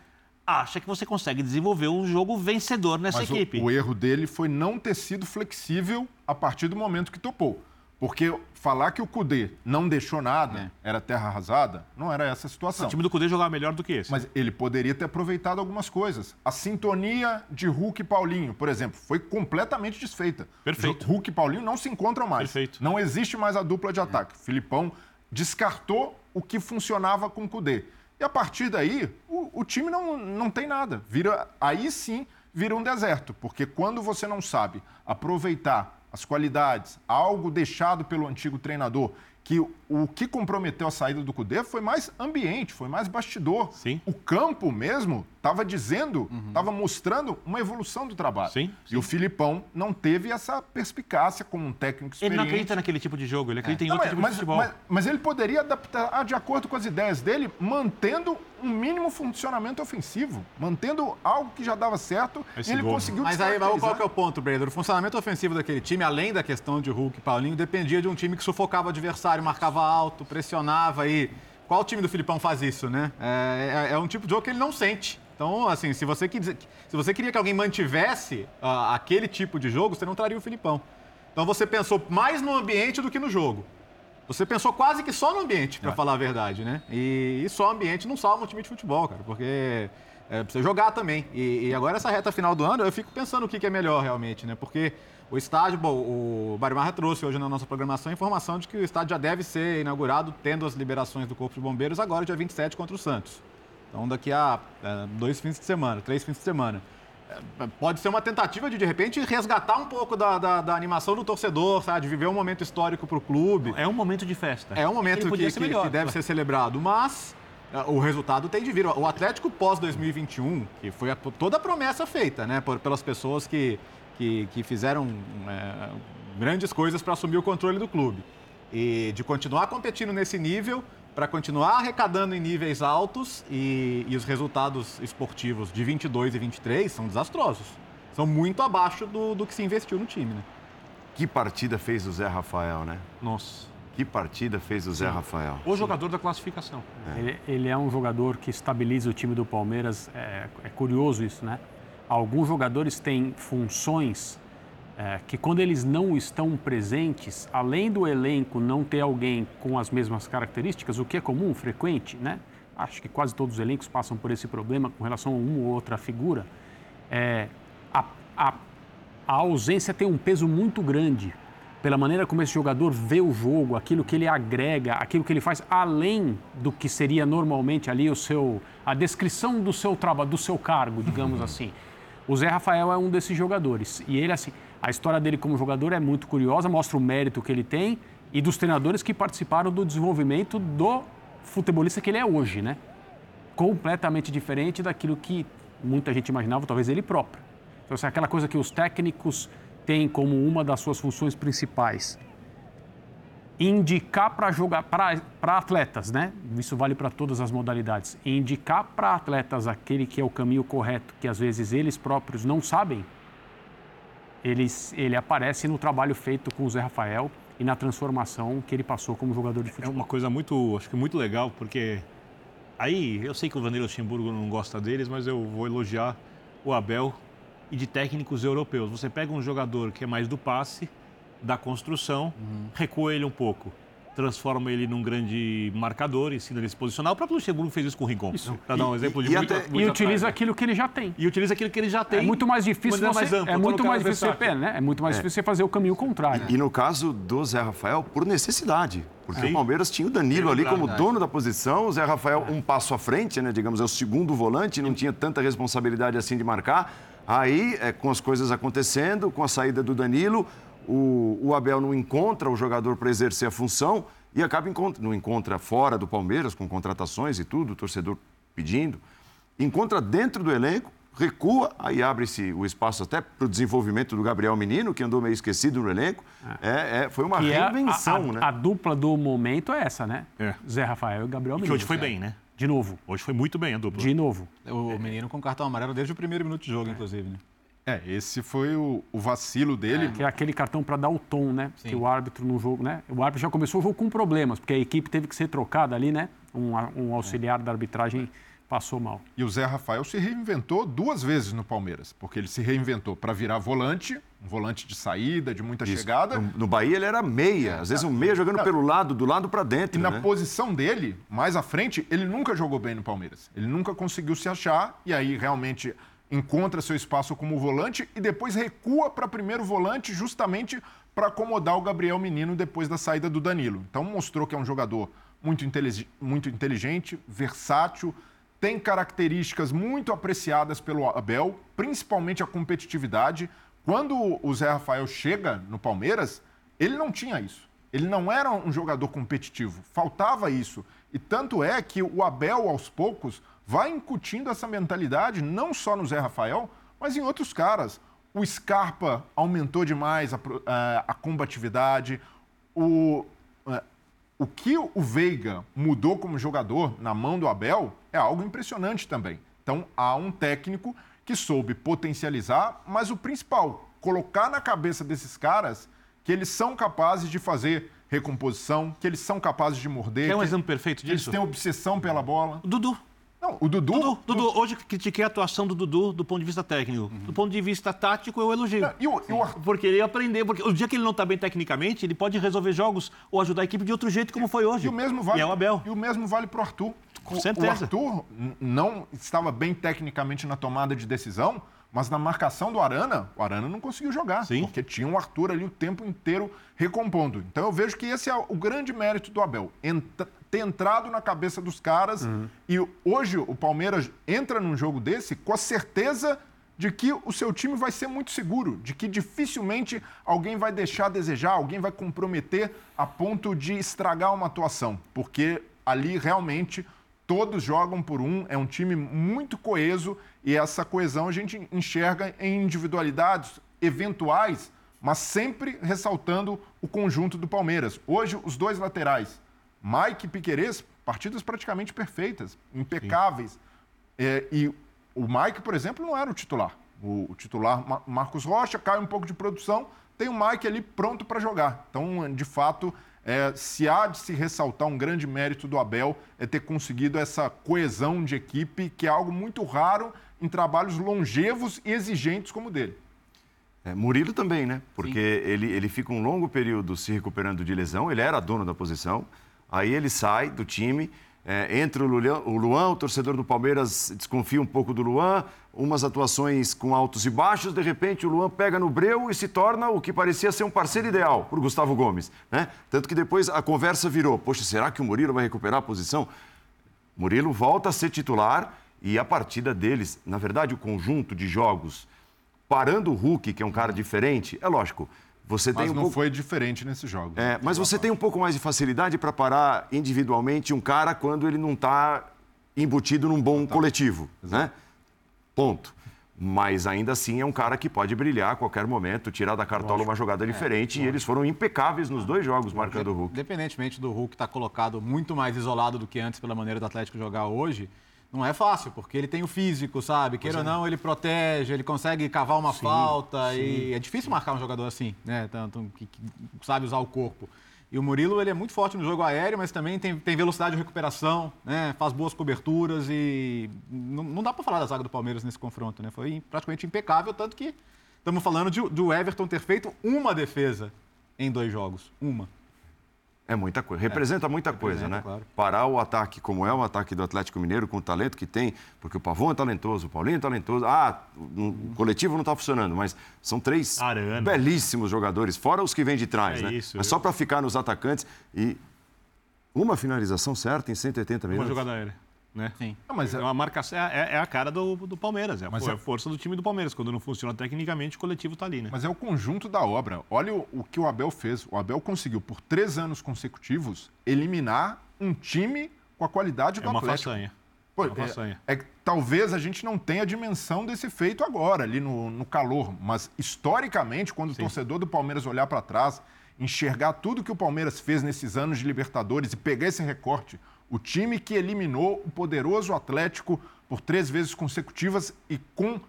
acha que você consegue desenvolver um jogo vencedor nessa Mas o- equipe. O, erro dele foi não ter sido flexível a partir do momento que topou. Porque falar que o Cudê não deixou nada, era terra arrasada, não era essa a situação. O time do Cudê jogava melhor do que esse. Mas ele poderia ter aproveitado algumas coisas. A sintonia de Hulk e Paulinho, por exemplo, foi completamente desfeita. Perfeito. Hulk e Paulinho não se encontram mais. Perfeito. Não existe mais a dupla de ataque. Filipão descartou o que funcionava com o Cudê. E a partir daí, o, o time não, não tem nada. Vira, aí sim vira um deserto. Porque quando você não sabe aproveitar as qualidades, algo deixado pelo antigo treinador, que o, que comprometeu a saída do Cudê foi mais ambiente, foi mais bastidor. Sim. O campo mesmo estava dizendo, estava mostrando uma evolução do trabalho. Sim, E o Filipão não teve essa perspicácia como um técnico ele experiente. não acredita naquele tipo de jogo, ele acredita em Não, outro mas, tipo de mas- futebol. mas- mas ele poderia adaptar de acordo com as ideias dele, mantendo um mínimo funcionamento ofensivo, mantendo algo que já dava certo Esse e ele gol, conseguiu Mas aí, qual que é o ponto, Breder? O funcionamento ofensivo daquele time, além da questão de Hulk e Paulinho, dependia de um time que sufocava o adversário, marcava alto, pressionava e qual time do Filipão faz isso, né? É, é- é um tipo de jogo que ele não sente. Então, assim, se você, quis- se você queria que alguém mantivesse ah, aquele tipo de jogo, você não traria o Filipão. Então você pensou mais no ambiente do que no jogo. Você pensou quase que só no ambiente, pra falar a verdade, né? E, e só ambiente não salva um time de futebol, cara, porque é, precisa jogar também. E, e agora essa reta final do ano, eu fico pensando o que, que é melhor realmente, né? Porque o estádio, bom, o Barimarra trouxe hoje na nossa programação a informação de que o estádio já deve ser inaugurado tendo as liberações do Corpo de Bombeiros agora, dia 27, contra o Santos. Então daqui a é, dois fins de semana, três fins de semana. pode ser uma tentativa de, de repente, resgatar um pouco da, da, da animação do torcedor, sabe? De viver um momento histórico para o clube. É um momento de festa. É um momento que, que, que, deve ser celebrado, mas é, o resultado tem de vir. O Atlético pós-2021, que foi a, toda a promessa feita, né? Por, pelas pessoas que, que, que fizeram é, grandes coisas para assumir o controle do clube. E de continuar competindo nesse nível, para continuar arrecadando em níveis altos e, e, os resultados esportivos de 22 e 23 são desastrosos. São muito abaixo do, do que se investiu no time, né? Que partida fez o Zé Rafael, né? Nossa. Que partida fez o Zé Rafael? O jogador da classificação. É. Ele, ele, é um jogador que estabiliza o time do Palmeiras. É, é curioso isso, né? Alguns jogadores têm funções é, que quando eles não estão presentes, além do elenco não ter alguém com as mesmas características, o que é comum, frequente, né? Acho que quase todos os elencos passam por esse problema com relação a uma ou outra figura. É, a, a, a ausência tem um peso muito grande pela maneira como esse jogador vê o jogo, aquilo que ele agrega, aquilo que ele faz além do que seria normalmente ali o seu a descrição do seu trabalho, do seu cargo, digamos assim. O Zé Rafael é um desses jogadores e ele assim, a história dele como jogador é muito curiosa, mostra o mérito que ele tem e dos treinadores que participaram do desenvolvimento do futebolista que ele é hoje, né? Completamente diferente daquilo que muita gente imaginava, talvez ele próprio. Então, assim, aquela coisa que os técnicos têm como uma das suas funções principais, indicar para jogar para atletas, né? Isso vale para todas as modalidades. Indicar para atletas aquele que é o caminho correto, que às vezes eles próprios não sabem ele, ele aparece no trabalho feito com o Zé Rafael e na transformação que ele passou como jogador de futebol. É uma coisa muito, acho que muito legal, porque aí eu sei que o Vanderlei Luxemburgo não gosta deles, mas eu vou elogiar o Abel e de técnicos europeus. Você pega um jogador que é mais do passe, da construção, uhum. recua ele um pouco transforma ele num grande marcador, ensina ele a se posicionar. O próprio Luxemburgo fez isso com o Rincon, para dar um exemplo de e, muito, até, muito E utiliza aquilo que ele já tem. E utiliza aquilo que ele já tem. É muito mais difícil você, mais amplo, é muito mais difícil você, né? É muito mais é. difícil você fazer o caminho contrário. E, e, no caso do Zé Rafael, por necessidade. Porque Sim. o Palmeiras tinha o Danilo é ali como dono da posição, o Zé Rafael um passo à frente, né? Digamos, é o segundo volante, não tinha tanta responsabilidade assim de marcar. Aí, é, com as coisas acontecendo, com a saída do Danilo, o, o Abel não encontra o jogador para exercer a função e acaba encontra, não encontra fora do Palmeiras, com contratações e tudo, o torcedor pedindo. Encontra dentro do elenco, recua, aí abre-se o espaço até para o desenvolvimento do Gabriel Menino, que andou meio esquecido no elenco. É, é foi uma que reinvenção, é a, a, né? A dupla do momento é essa, né? É. Zé Rafael e Gabriel Menino. Que hoje foi bem, né? De novo. Hoje foi muito bem a dupla. De novo. O menino com cartão amarelo desde o primeiro minuto de jogo, é. inclusive, né? É, esse foi o, o vacilo dele. É, que é aquele cartão para dar o tom, né? Sim. Que o árbitro no jogo, né? O árbitro já começou o jogo com problemas, porque a equipe teve que ser trocada ali, né? Um, um auxiliar da arbitragem passou mal. E o Zé Rafael se reinventou duas vezes no Palmeiras, porque ele se reinventou para virar volante, um volante de saída, de muita Isso. chegada. No, no, Bahia ele era meia, às vezes um meia jogando pelo lado, do lado para dentro. E né? na posição dele, mais à frente, ele nunca jogou bem no Palmeiras. Ele nunca conseguiu se achar e aí realmente encontra seu espaço como volante e depois recua para primeiro volante justamente para acomodar o Gabriel Menino depois da saída do Danilo. Então mostrou que é um jogador muito, intelig muito inteligente, versátil, tem características muito apreciadas pelo Abel, principalmente a competitividade. Quando o Zé Rafael chega no Palmeiras, ele não tinha isso. Ele não era um jogador competitivo, faltava isso. E tanto é que o Abel, aos poucos, vai incutindo essa mentalidade não só no Zé Rafael, mas em outros caras. O Scarpa aumentou demais a, a, a combatividade. O, é, o que o Veiga mudou como jogador na mão do Abel é algo impressionante também. Então, há um técnico que soube potencializar, mas o principal, colocar na cabeça desses caras que eles são capazes de fazer recomposição, que eles são capazes de morder. É um exemplo perfeito disso? Eles têm obsessão pela bola. Dudu. Não, o Dudu. Dudu, Dudu, hoje critiquei a atuação do Dudu do ponto de vista técnico. Uhum. Do ponto de vista tático, eu elogio. Não, e o, e o... Porque ele aprendeu. Porque o dia que ele não está bem tecnicamente, ele pode resolver jogos ou ajudar a equipe de outro jeito, como foi hoje. E o mesmo vale, e é o Abel. E o mesmo vale para o Arthur. Com certeza. O Arthur não estava bem tecnicamente na tomada de decisão, mas na marcação do Arana, o Arana não conseguiu jogar. Sim. Porque tinha o Arthur ali o tempo inteiro recompondo. Então eu vejo que esse é o grande mérito do Abel. Entra, ter entrado na cabeça dos caras. Uhum. E hoje o Palmeiras entra num jogo desse com a certeza de que o seu time vai ser muito seguro, de que dificilmente alguém vai deixar a desejar, alguém vai comprometer a ponto de estragar uma atuação, porque ali realmente todos jogam por um, é um time muito coeso e essa coesão a gente enxerga em individualidades eventuais, mas sempre ressaltando o conjunto do Palmeiras. Hoje, os dois laterais, Mike e Piquerez, partidas praticamente perfeitas, impecáveis. É, e o Mike, por exemplo, não era o titular. O, o titular Marcos Rocha cai um pouco de produção, tem o Mike ali pronto para jogar. Então, de fato, é, se há de se ressaltar um grande mérito do Abel é ter conseguido essa coesão de equipe, que é algo muito raro em trabalhos longevos e exigentes como o dele. É, Murilo também, né? Porque ele, ele fica um longo período se recuperando de lesão, ele era dono da posição, aí ele sai do time é, entra o Luan, o Luan, o torcedor do Palmeiras desconfia um pouco do Luan, umas atuações com altos e baixos, de repente o Luan pega no breu e se torna o que parecia ser um parceiro ideal para o Gustavo Gomes. Né? Tanto que depois a conversa virou: poxa, será que o Murilo vai recuperar a posição? Murilo volta a ser titular e a partida deles, na verdade, o conjunto de jogos, parando o Hulk, que é um cara diferente, é lógico. Você mas tem um não pouco... foi diferente nesse jogo. É, mas você tem um pouco mais de facilidade para parar individualmente um cara quando ele não está embutido num bom tá. coletivo, né? Ponto. Mas ainda assim é um cara que pode brilhar a qualquer momento, tirar da cartola uma jogada é, diferente. e eles foram impecáveis nos dois jogos marcando o Hulk. Independentemente do Hulk estar tá colocado muito mais isolado do que antes pela maneira do Atlético jogar hoje, não é fácil, porque ele tem o físico, sabe? Queira ou é. não, ele protege, ele consegue cavar uma sim, falta sim. e é difícil marcar um jogador assim, né? Tanto que, que, sabe usar o corpo. E o Murilo, ele é muito forte no jogo aéreo, mas também tem, tem velocidade de recuperação, né? Faz boas coberturas e não, não dá para falar da zaga do Palmeiras nesse confronto, né? Foi praticamente impecável, tanto que estamos falando de, do Everton ter feito uma defesa em dois jogos, uma. É muita coisa, representa muita representa, coisa, né? Claro. Parar o ataque como é o ataque do Atlético Mineiro, com o talento que tem, porque o Pavão é talentoso, o Paulinho é talentoso. Ah, o coletivo não está funcionando, mas são três Arana. belíssimos jogadores, fora os que vêm de trás, é né? Isso, mas só para ficar nos atacantes e uma finalização certa em 180 minutos. Uma jogada aérea né? Sim. Não, mas é uma marcação, é, é, a cara do, do Palmeiras, é, mas é a força do time do Palmeiras. Quando não funciona tecnicamente, o coletivo está ali, né? Mas é o conjunto da obra. Olha o, o, que o Abel fez. O Abel conseguiu, por três anos consecutivos, eliminar um time com a qualidade do é uma Atlético. Façanha. Pô, é uma façanha. É, é, talvez a gente não tenha a dimensão desse feito agora, ali no, no calor. Mas, historicamente, quando Sim. o torcedor do Palmeiras olhar para trás, enxergar tudo que o Palmeiras fez nesses anos de Libertadores e pegar esse recorte o time que eliminou o poderoso Atlético por três vezes consecutivas e com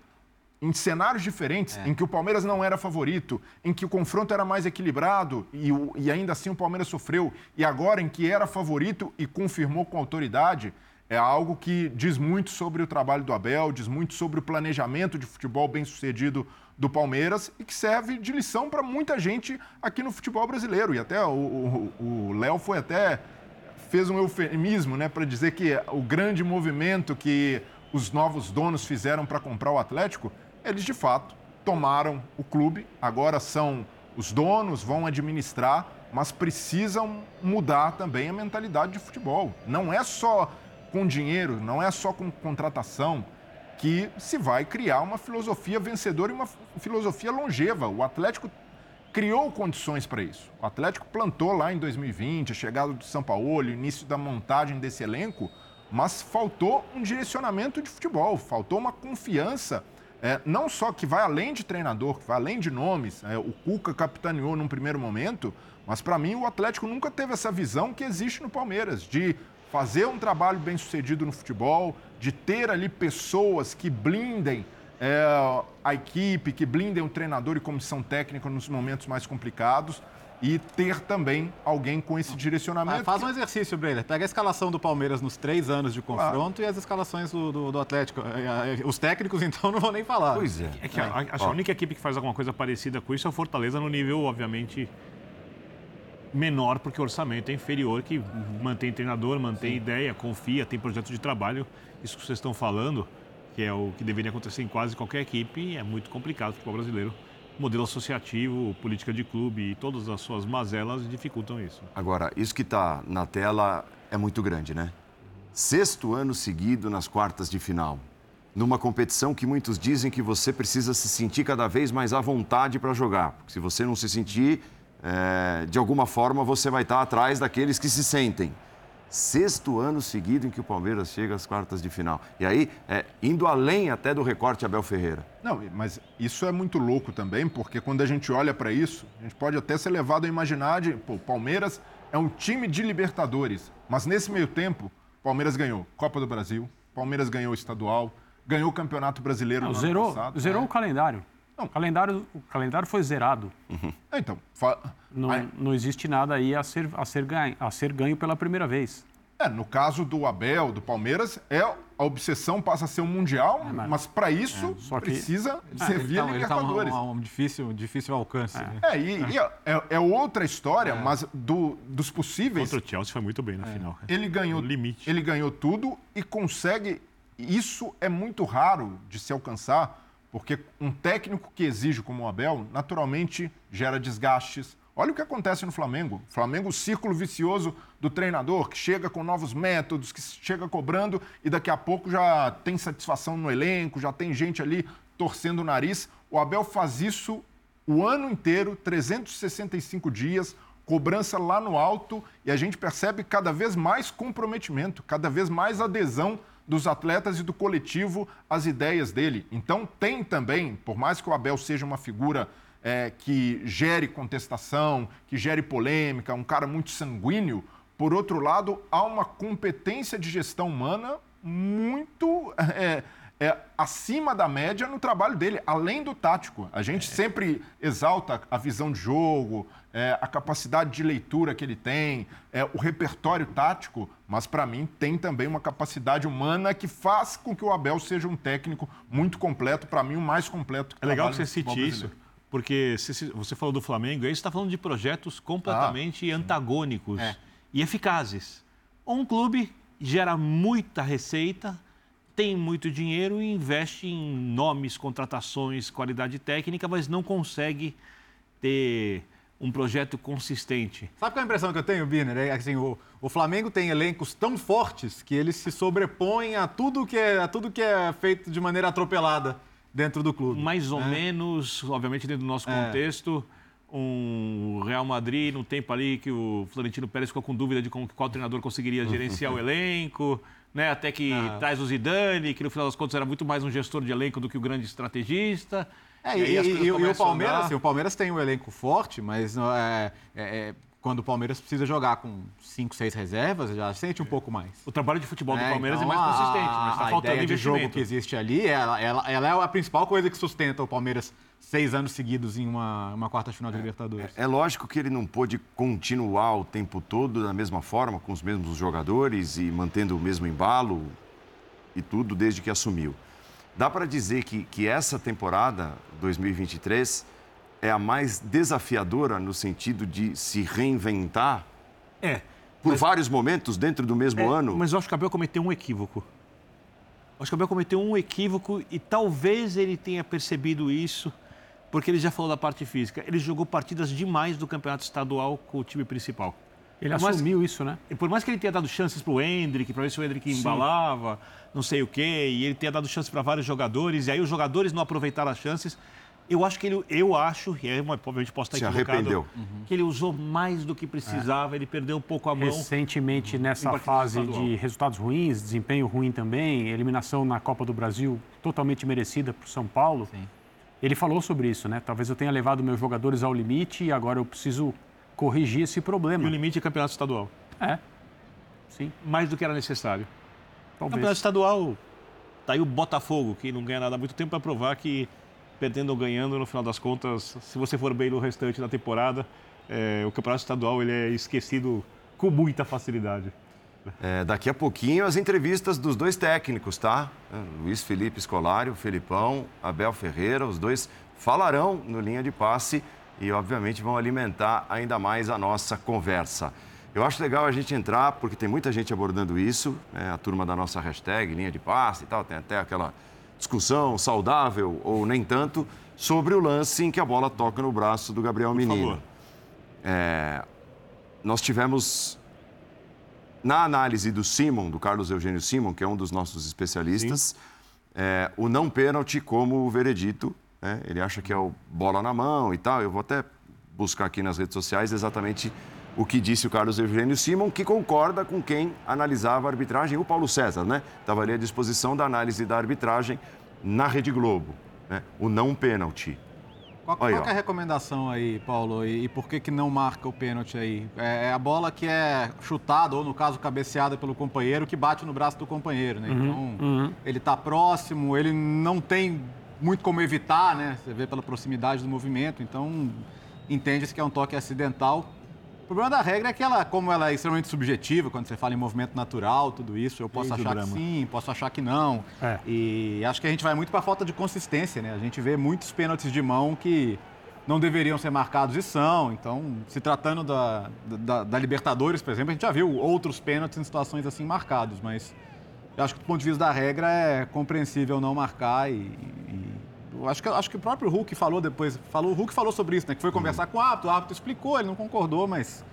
em cenários diferentes, é. em que o Palmeiras não era favorito, em que o confronto era mais equilibrado e, o, e, ainda assim o Palmeiras sofreu, e agora em que era favorito e confirmou com autoridade, é algo que diz muito sobre o trabalho do Abel, diz muito sobre o planejamento de futebol bem sucedido do Palmeiras e que serve de lição para muita gente aqui no futebol brasileiro. E até o Léo foi até fez um eufemismo né, para dizer que o grande movimento que os novos donos fizeram para comprar o Atlético, eles de fato tomaram o clube, agora são os donos, vão administrar, mas precisam mudar também a mentalidade de futebol. Não é só com dinheiro, não é só com contratação que se vai criar uma filosofia vencedora e uma filosofia longeva. O Atlético criou condições para isso. O Atlético plantou lá em 2020, a chegada do São Paulo, o início da montagem desse elenco, mas faltou um direcionamento de futebol, faltou uma confiança, é, não só que vai além de treinador, que vai além de nomes. É, o Cuca capitaneou num primeiro momento, mas para mim o Atlético nunca teve essa visão que existe no Palmeiras, de fazer um trabalho bem sucedido no futebol, de ter ali pessoas que blindem é, a equipe, que blindem o treinador e comissão técnica nos momentos mais complicados e ter também alguém com esse direcionamento. faz um exercício, Breiner. Pega a escalação do Palmeiras nos três anos de confronto e as escalações do, do, do, Atlético. É, é, os técnicos, então, não vou nem falar. Pois é. é que a, a, a única equipe que faz alguma coisa parecida com isso é o Fortaleza no nível, obviamente, menor, porque o orçamento é inferior, que mantém treinador, mantém Sim. ideia, confia, tem projeto de trabalho. Isso que vocês estão falando que é o que deveria acontecer em quase qualquer equipe, é muito complicado o futebol brasileiro. Modelo associativo, política de clube e todas as suas mazelas dificultam isso. Agora, isso que está na tela é muito grande, né? Sexto ano seguido nas quartas de final. numa competição que muitos dizem que você precisa se sentir cada vez mais à vontade para jogar. Porque se você não se sentir, é, de alguma forma você vai estar atrás daqueles que se sentem. Sexto ano seguido em que o Palmeiras chega às quartas de final. E aí, é, indo além até do recorte Abel Ferreira. Não, mas isso é muito louco também, porque quando a gente olha para isso, a gente pode até ser levado a imaginar de, pô, Palmeiras é um time de Libertadores, mas nesse meio tempo, Palmeiras ganhou Copa do Brasil, Palmeiras ganhou o estadual, ganhou o Campeonato Brasileiro Não, no zerou, ano passado. zerou É. o calendário. Não. O, calendário, o calendário foi zerado. É, Então, fa- Não, Aí- não existe nada aí a ser, a, ser ganho, a ser ganho pela primeira vez. é, no caso do Abel, do Palmeiras, é a obsessão passa a ser um mundial, mas para isso só que- precisa servir tá, a ele tá um, Libertadores. um- um difícil, difícil alcance. né? É, e, e é, é- é outra história, mas do- dos possíveis, Contra o Chelsea foi muito bem na final. ele ganhou, No limite. ele ganhou tudo e consegue. Isso é muito raro de se alcançar, porque um técnico que exige como o Abel, naturalmente gera desgastes. Olha o que acontece no Flamengo. Flamengo, o círculo vicioso do treinador, que chega com novos métodos, que chega cobrando e daqui a pouco já tem satisfação no elenco, já tem gente ali torcendo o nariz. O Abel faz isso o ano inteiro, 365 dias, cobrança lá no alto e a gente percebe cada vez mais comprometimento, cada vez mais adesão dos atletas e do coletivo às ideias dele. Então tem também, por mais que o Abel seja uma figura é, que gere contestação, que gere polêmica, um cara muito sanguíneo, por outro lado, há uma competência de gestão humana muito é, é, acima da média no trabalho dele, além do tático. A gente sempre exalta a visão de jogo, é, a capacidade de leitura que ele tem, é, o repertório tático, mas para mim tem também uma capacidade humana que faz com que o Abel seja um técnico muito completo, para mim o mais completo. Que É legal que você cite isso, porque você falou do Flamengo, aí você está falando de projetos completamente antagônicos e eficazes. Um clube gera muita receita, tem muito dinheiro e investe em nomes, contratações, qualidade técnica, mas não consegue ter um projeto consistente. Sabe qual é a impressão que eu tenho, Biner? É assim, o, o Flamengo tem elencos tão fortes que eles se sobrepõem a tudo que é, a tudo que é feito de maneira atropelada dentro do clube. Mais ou né? menos, obviamente dentro do nosso É. contexto, um Real Madrid, no tempo ali que o Florentino Pérez ficou com dúvida de como, qual treinador conseguiria gerenciar o elenco, né? até que Ah. traz o Zidane, que no final das contas era muito mais um gestor de elenco do que o grande estrategista. É, e, e- e o- e o Palmeiras, assim, o Palmeiras tem um elenco forte, mas é, é- é- quando o Palmeiras precisa jogar com cinco, seis reservas, já sente um pouco mais. O trabalho de futebol do É, Palmeiras então é mais a- consistente, mas a está faltando ideia de jogo que existe ali, ela, ela, ela é a principal coisa que sustenta o Palmeiras seis anos seguidos em uma, uma quarta final de Libertadores. É lógico que ele não pôde continuar o tempo todo da mesma forma, com os mesmos jogadores e mantendo o mesmo embalo e tudo desde que assumiu. Dá para dizer que, que essa temporada 2023 é a mais desafiadora no sentido de se reinventar É, por vários momentos dentro do mesmo É, ano? Mas eu acho que o Abel cometeu um equívoco. Eu Acho que o Abel cometeu um equívoco e talvez ele tenha percebido isso, porque ele já falou da parte física. Ele jogou partidas demais do campeonato estadual com o time principal. Ele mais- assumiu isso, né? E por mais que ele tenha dado chances para o Hendrick, para ver se o Hendrick embalava, não sei o quê, e ele tenha dado chances para vários jogadores, e aí os jogadores não aproveitaram as chances, eu acho que ele, eu acho, e aí provavelmente posso estar Se equivocado, arrependeu. que ele usou mais do que precisava, ele perdeu um pouco a mão. Recentemente, nessa partidas fase estadual. de resultados ruins, desempenho ruim também, eliminação na Copa do Brasil totalmente merecida para o São Paulo, ele falou sobre isso, né? Talvez eu tenha levado meus jogadores ao limite e agora eu preciso corrigir esse E o problema. limite é campeonato estadual. É, sim, mais do que era necessário. talvez. Campeonato estadual, tá aí o Botafogo, que não ganha nada há muito tempo, para provar que, perdendo ou ganhando, no final das contas, se você for bem no restante da temporada, é, o campeonato estadual ele é esquecido com muita facilidade. É, daqui a pouquinho as entrevistas dos dois técnicos, tá? É, Luiz Felipe Scolari, o Felipão, Abel Ferreira, os dois falarão no linha de passe e, obviamente, vão alimentar ainda mais a nossa conversa. Eu acho legal a gente entrar, porque tem muita gente abordando isso, né? a turma da nossa hashtag, linha de passe e tal, tem até aquela discussão saudável ou nem tanto sobre o lance em que a bola toca no braço do Gabriel Menino. favor. É, nós tivemos na análise do Simon, do Carlos Eugênio Simon, que é um dos nossos especialistas, é, o não pênalti como o veredito. Né? Ele acha que é o bola na mão e tal. Eu vou até buscar aqui nas redes sociais exatamente o que disse o Carlos Eugênio Simon, que concorda com quem analisava a arbitragem, o Paulo César, né? Estava ali à disposição da análise da arbitragem na Rede Globo. Né? O não pênalti. Qual, qual é a recomendação aí, Paulo? E, e, por que, que não marca o pênalti aí? É, é, a bola que é chutada, ou no caso cabeceada pelo companheiro, que bate no braço do companheiro, né? Uhum, então, uhum. ele está próximo, ele não tem muito como evitar, né? Você vê pela proximidade do movimento, então entende-se que é um toque acidental. O problema da regra é que ela, como ela é extremamente subjetiva, quando você fala em movimento natural, tudo isso, eu posso achar que sim, posso achar que não. É. E acho que a gente vai muito para a falta de consistência, né? A gente vê muitos pênaltis de mão que não deveriam ser marcados e são. Então, se tratando da, da, da Libertadores, por exemplo, a gente já viu outros pênaltis em situações assim marcados, mas eu acho que do ponto de vista da regra é compreensível não marcar e, e acho que, acho que o próprio Hulk falou depois, falou, o Hulk falou sobre isso, né? Que foi conversar uhum. com o árbitro, o árbitro explicou, ele não concordou, mas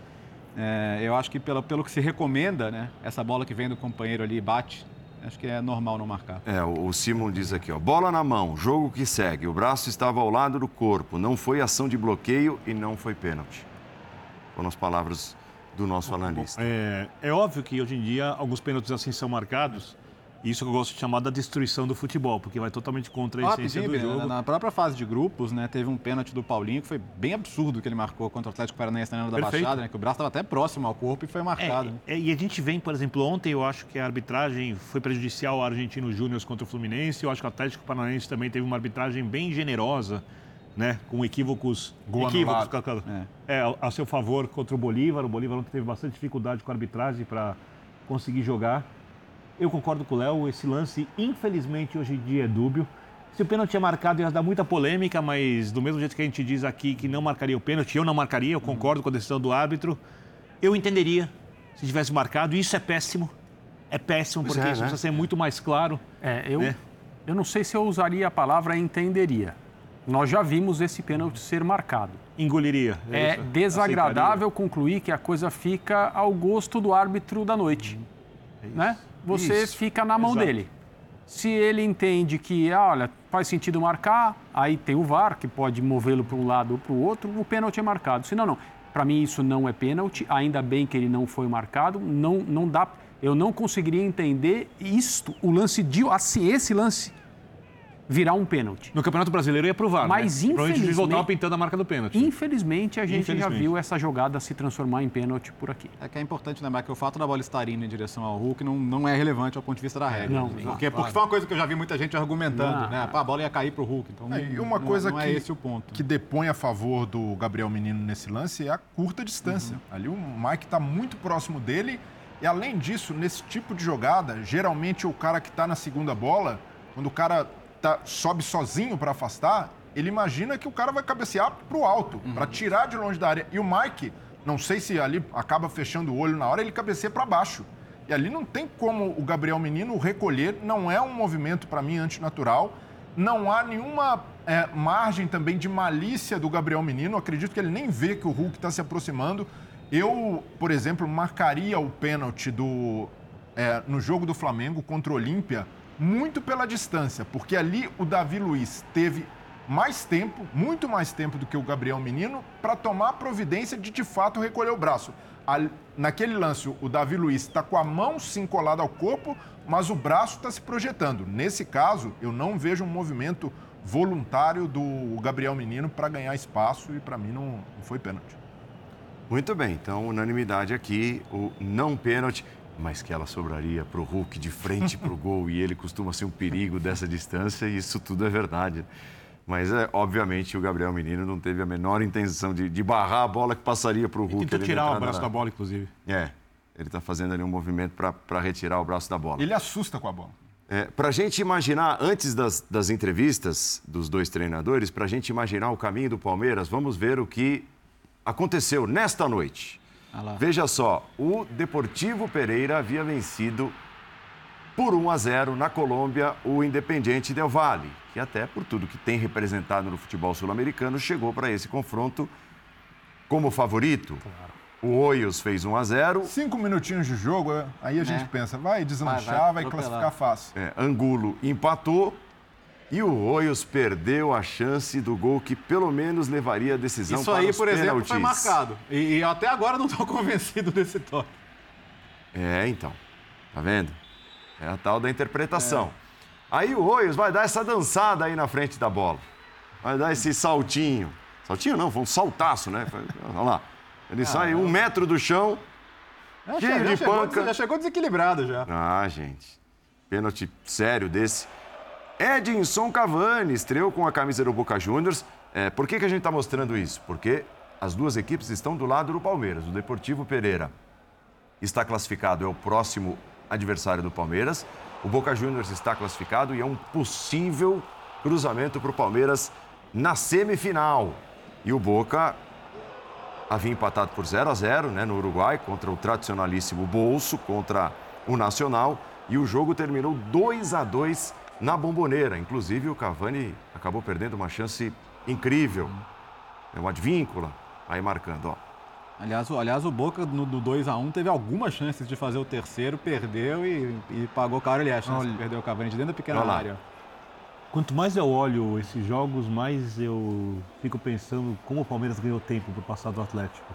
é, eu acho que pelo, pelo que se recomenda, né? Essa bola que vem do companheiro ali e bate, acho que é normal não marcar. É, o, o Simon diz aqui, ó, bola na mão, jogo que segue, o braço estava ao lado do corpo, não foi ação de bloqueio e não foi pênalti. Foram as palavras do nosso analista. É, é óbvio que hoje em dia alguns pênaltis assim são marcados, isso que eu gosto de chamar da destruição do futebol, porque vai totalmente contra a essência do jogo. Na própria fase de grupos, né, teve um pênalti do Paulinho que foi bem absurdo que ele marcou contra o Atlético Paranaense na da Perfeito. Baixada, né, que o braço estava até próximo ao corpo e foi marcado. É, né? é, e a gente vem, por exemplo, ontem eu acho que a arbitragem foi prejudicial ao Argentino Júnior contra o Fluminense, eu acho que o Atlético Paranaense também teve uma arbitragem bem generosa, né, com equívocos, Gol equívocos é. é, a seu favor contra o Bolívar. O Bolívar ontem teve bastante dificuldade com a arbitragem para conseguir jogar. Eu concordo com o Léo, esse lance, infelizmente, hoje em dia é dúbio. Se o pênalti é marcado, ia dar muita polêmica, mas do mesmo jeito que a gente diz aqui que não marcaria o pênalti, eu não marcaria, eu concordo com a decisão do árbitro. Eu entenderia se tivesse marcado, e isso é péssimo. É péssimo, porque é, isso né? precisa ser muito mais claro. É, eu, né? eu não sei se eu usaria a palavra entenderia. Nós já vimos esse pênalti ser marcado. Engoliria. É, é desagradável Aceitaria. concluir que a coisa fica ao gosto do árbitro da noite. Uhum. É né? Você Isso. fica na mão Exato. dele. Se ele entende que, ah, olha, faz sentido marcar, aí tem o VAR, que pode movê-lo para um lado ou para o outro, o pênalti é marcado. Se não, não. Para mim, isso não é pênalti, ainda bem que ele não foi marcado, não, não dá. Eu não conseguiria entender isto, o lance de. Assim, esse lance virar um pênalti. No Campeonato Brasileiro ia provar, Mas né? infelizmente... eles voltavam pintando a marca do pênalti. Infelizmente, a gente infelizmente. já viu essa jogada se transformar em pênalti por aqui. É que é importante lembrar que o fato da bola estar indo em direção ao Hulk não, não é relevante ao ponto de vista da regra. Não, porque, porque foi uma coisa que eu já vi muita gente argumentando, não. né? Pá, a bola ia cair para o Hulk. Então, é, e uma não, coisa não é que, esse o ponto. que depõe a favor do Gabriel Menino nesse lance é a curta distância. Uhum. Ali o Mike está muito próximo dele e, além disso, nesse tipo de jogada, geralmente o cara que está na segunda bola, quando o cara tá, sobe sozinho para afastar, ele imagina que o cara vai cabecear para o alto, uhum. para tirar de longe da área. E o Mike, não sei se ali acaba fechando o olho na hora, ele cabeceia para baixo. E ali não tem como o Gabriel Menino recolher, não é um movimento para mim antinatural. Não há nenhuma é, margem também de malícia do Gabriel Menino. Acredito que ele nem vê que o Hulk está se aproximando. Eu, por exemplo, marcaria o pênalti do, é, no jogo do Flamengo contra o Olímpia muito pela distância, porque ali o Davi Luiz teve mais tempo, muito mais tempo do que o Gabriel Menino, para tomar providência de de fato recolher o braço. Naquele lance, o Davi Luiz está com a mão sim colada ao corpo, mas o braço está se projetando. Nesse caso, eu não vejo um movimento voluntário do Gabriel Menino para ganhar espaço e para mim não, não foi pênalti. Muito bem, então unanimidade aqui, o não pênalti mas que ela sobraria para o Hulk de frente para o gol e ele costuma ser um perigo dessa distância, e isso tudo é verdade. Mas, é, obviamente, o Gabriel Menino não teve a menor intenção de, de barrar a bola que passaria para o Hulk. Tentou tirar o braço na... da bola, inclusive. É, ele está fazendo ali um movimento para retirar o braço da bola. Ele assusta com a bola. É, para a gente imaginar, antes das, das entrevistas dos dois treinadores, para a gente imaginar o caminho do Palmeiras, vamos ver o que aconteceu nesta noite. Veja só, o Deportivo Pereira havia vencido por 1 a 0 na Colômbia o Independiente Del Valle, que até por tudo que tem representado no futebol sul-americano chegou para esse confronto como favorito. Claro. O Oios fez 1 a 0. Cinco minutinhos de jogo, é, aí a gente É. pensa, vai deslanchar, Vai, vai, vai classificar fácil. É, Angulo empatou e o Oios perdeu a chance do gol que pelo menos levaria a decisão Isso para aí, os por exemplo, foi marcado. E, e até agora não estou convencido desse toque. É, então. Tá vendo? É a tal da interpretação. Aí o Oios vai dar essa dançada aí na frente da bola. Vai dar esse saltinho. Saltinho não, foi um saltaço, né? Foi- Olha lá. Ele sai um metro do chão. Já, Cheio já de chegou, panca. já chegou desequilibrado já. Ah, gente. Pênalti sério desse. Edinson Cavani estreou com a camisa do Boca Juniors. É, por que, que a gente está mostrando isso? Porque as duas equipes estão do lado do Palmeiras. O Deportivo Pereira está classificado, é o próximo adversário do Palmeiras. O Boca Juniors está classificado e é um possível cruzamento para o Palmeiras na semifinal. E o Boca havia empatado por 0 a 0 né, no Uruguai contra o tradicionalíssimo Bolso, contra o Nacional. E o jogo terminou 2 a 2 na bomboneira. Inclusive, o Cavani acabou perdendo uma chance incrível. É uma advíncula. Aí marcando, ó. Aliás, o- aliás, o Boca no, do 2x1 teve algumas chances de fazer o terceiro, perdeu e, e pagou caro ali a chance de perder o Cavani de dentro da pequena Olha área. Quanto mais eu olho esses jogos, mais eu fico pensando como o Palmeiras ganhou tempo para passar do Atlético.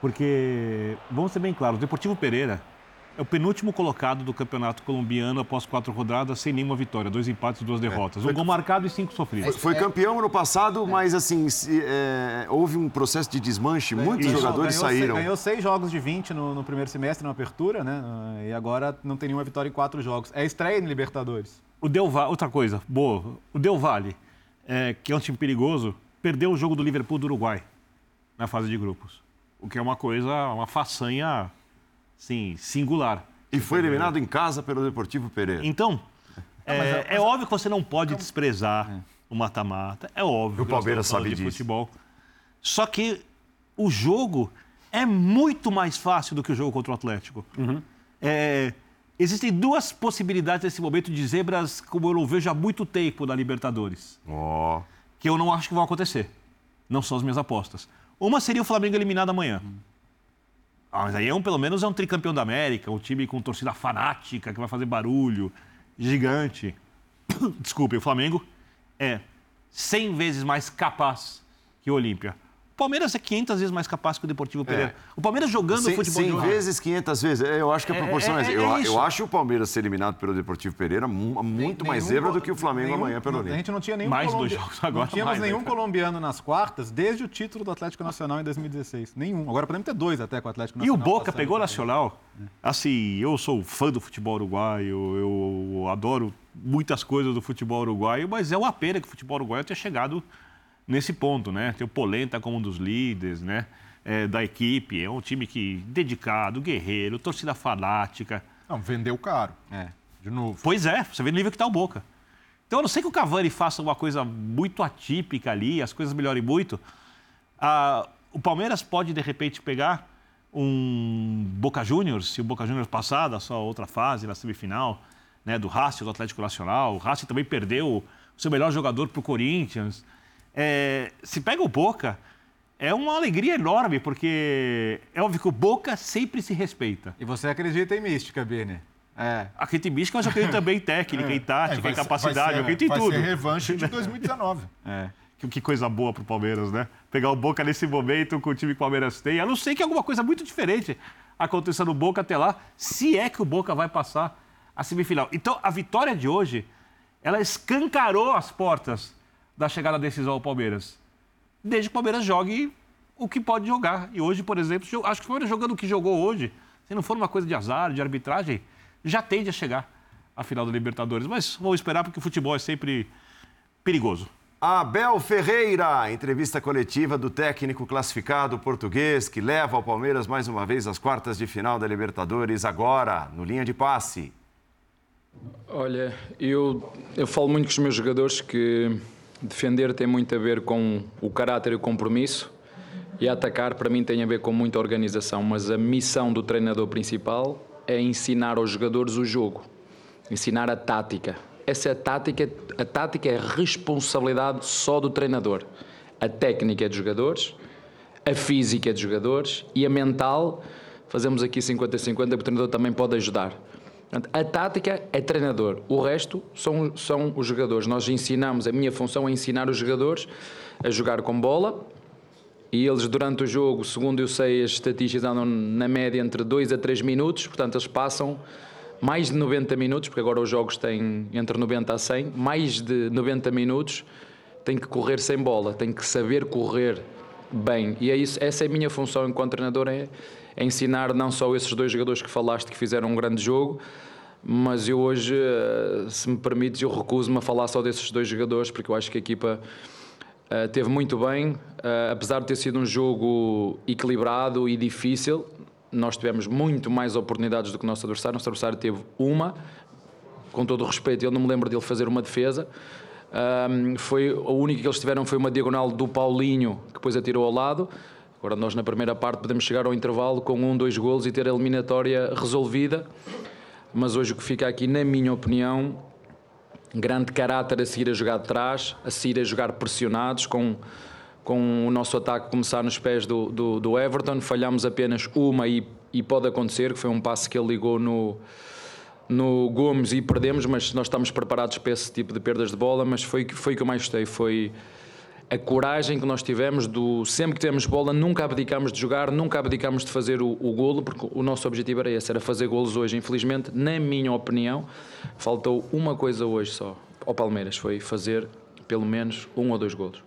Porque, vamos ser bem claros, o Deportivo Pereira é o penúltimo colocado do campeonato colombiano após quatro rodadas, sem nenhuma vitória, dois empates e duas derrotas. Um gol marcado e cinco sofridos. Foi campeão no passado, mas assim, se- é, houve um processo de desmanche. Muitos Ganhou- jogadores ganhou, saíram. Ganhou seis jogos de 20 no, no primeiro semestre, na apertura, né? Ah, E agora não tem nenhuma vitória em quatro jogos. É estreia em Libertadores. O Del Valle, outra coisa, boa, o Del Valle, é, que é um time perigoso, perdeu o jogo do Liverpool do Uruguai na fase de grupos. O que é uma coisa, uma façanha, assim, singular. E foi eliminado em casa pelo Deportivo Pereira. Então, é, é óbvio que você não pode desprezar o mata-mata. É óbvio. O Palmeiras sabe de disso. futebol. Só que o jogo é muito mais fácil do que o jogo contra o Atlético. É, existem duas possibilidades nesse momento de zebras, como eu não vejo há muito tempo na Libertadores, Ó. que eu não acho que vão acontecer. Não são as minhas apostas. Uma seria o Flamengo eliminado amanhã. Ah, mas aí é um, pelo menos é um tricampeão da América, um time com torcida fanática, que vai fazer barulho, gigante. Desculpe, o Flamengo é 100 vezes mais capaz que o Olímpia. O Palmeiras é 500 vezes mais capaz que o Deportivo Pereira. O Palmeiras jogando Cem- futebol de 100 hoje- vezes, 500 vezes. É, Eu acho que a É, proporção é, é- é eu, isso. eu acho o Palmeiras ser eliminado pelo Deportivo Pereira mu- muito mais Nenhum zebra do que o Flamengo nenhum- amanhã pelo A Olímpia. gente não tinha nenhum Mais colombi- dois jogos agora, Não tínhamos mais, nenhum né? colombiano nas quartas desde o título do Atlético Nacional em 2016. Nenhum. Agora podemos ter dois até com o Atlético E o Nacional. Boca pegou o Nacional. Assim, eu sou fã do futebol uruguaio, eu adoro muitas coisas do futebol uruguaio, mas é uma pena que o futebol uruguaio tenha chegado nesse ponto, né? Tem o Polenta como um dos líderes, né? É, da equipe, é um time que dedicado, guerreiro, torcida fanática. Não, vendeu caro. É. De novo. Pois é, você vê no nível que está o Boca. Então, a não ser que o Cavani faça uma coisa muito atípica ali, as coisas melhorem muito, ah, o Palmeiras pode, de repente, pegar um Boca Juniors, se o Boca Juniors passar da sua outra fase, na semifinal, né, do Racing, do Atlético Nacional. O Racing também perdeu o seu melhor jogador para o Corinthians. É, se pega o Boca, é uma alegria enorme, porque é óbvio que o Boca sempre se respeita. E você acredita em mística, Bini? É. Acredito em mística, mas eu acredito também em técnica, em É, tática, vai em capacidade, vai ser- eu acredito em vai tudo. ser revanche de 2019. É. Que, que coisa boa pro Palmeiras, né? Pegar o Boca nesse momento com o time que o Palmeiras tem. A não ser que alguma coisa muito diferente aconteça no Boca até lá, se é que o Boca vai passar a semifinal. Então, a vitória de hoje, ela escancarou as portas da chegada da decisão ao Palmeiras. Desde que o Palmeiras jogue o que pode jogar. E hoje, por exemplo, acho que o Palmeiras jogando o que jogou hoje, se não for uma coisa de azar, de arbitragem, já tende a chegar à final da Libertadores. Mas vamos esperar, porque o futebol é sempre perigoso. Abel Ferreira, entrevista coletiva do técnico classificado português que leva o Palmeiras mais uma vez às quartas de final da Libertadores, agora no linha de passe. Olha, eu, eu falo muito com os meus jogadores que defender tem muito a ver com o caráter e o compromisso e atacar para mim tem a ver com muita organização, mas a missão do treinador principal é ensinar aos jogadores o jogo, ensinar a tática. Essa é a tática, a tática é responsabilidade só do treinador. A técnica é dos jogadores, a física dos jogadores e a mental, fazemos aqui 50-50, porque o treinador também pode ajudar. A tática é treinador, o resto são, são os jogadores. Nós ensinamos, a minha função é ensinar os jogadores a jogar com bola. E eles durante o jogo, segundo eu sei, as estatísticas andam na média entre 2 a 3 minutos, portanto eles passam mais de 90 minutos, porque agora os jogos têm entre 90 a 100, mais de 90 minutos tem que correr sem bola, tem que saber correr bem. E é isso, essa é a minha função enquanto treinador, é ensinar não só esses dois jogadores que falaste que fizeram um grande jogo, mas eu hoje, eh, se me permites, eu recuso-me a falar só desses dois jogadores, porque eu acho que a equipa uh, teve muito bem, uh, apesar de ter sido um jogo equilibrado e difícil, nós tivemos muito mais oportunidades do que o nosso adversário. O nosso adversário teve uma, com todo o respeito, eu não me lembro dele fazer uma defesa. Um, foi, a única que eles tiveram foi uma diagonal do Paulinho, que depois atirou ao lado. Agora, nós na primeira parte podemos chegar ao intervalo com um, dois golos e ter a eliminatória resolvida. Mas hoje o que fica aqui, na minha opinião, grande caráter a seguir a jogar de trás, a seguir a jogar pressionados, com, com o nosso ataque começar nos pés do, do, do Everton. Falhámos apenas uma e, e pode acontecer, que foi um passe que ele ligou no no Gomes e perdemos, mas nós estamos preparados para esse tipo de perdas de bola, mas foi foi que eu mais gostei, foi a coragem que nós tivemos do sempre que temos bola, nunca abdicamos de jogar, nunca abdicamos de fazer o, o golo, porque o nosso objetivo era esse, era fazer golos hoje. Infelizmente, na minha opinião, faltou uma coisa hoje só ao Palmeiras, foi fazer pelo menos um ou dois golos.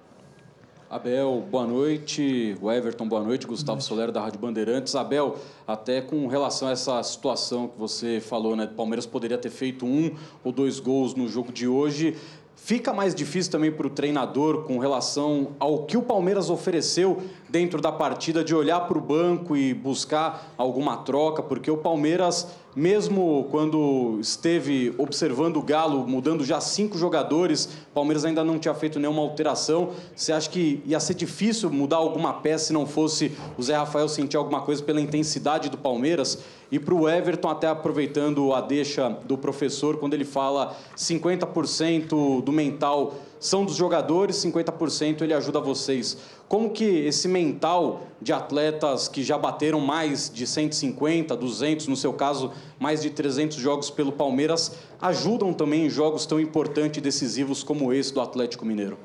Abel, boa noite. O Everton, boa noite. Gustavo Solero, da Rádio Bandeirantes. Abel, até com relação a essa situação que você falou, né? Palmeiras poderia ter feito um ou dois gols no jogo de hoje. Fica mais difícil também para o treinador com relação ao que o Palmeiras ofereceu dentro da partida de olhar para o banco e buscar alguma troca, porque o Palmeiras, mesmo quando esteve observando o Galo, mudando já cinco jogadores, o Palmeiras ainda não tinha feito nenhuma alteração. Você acha que ia ser difícil mudar alguma peça se não fosse o Zé Rafael sentir alguma coisa pela intensidade do Palmeiras? E para o Everton, até aproveitando a deixa do professor, quando ele fala 50% do mental são dos jogadores, 50% ele ajuda vocês. Como que esse mental de atletas que já bateram mais de 150, 200, no seu caso, mais de 300 jogos pelo Palmeiras, ajudam também em jogos tão importantes e decisivos como esse do Atlético Mineiro?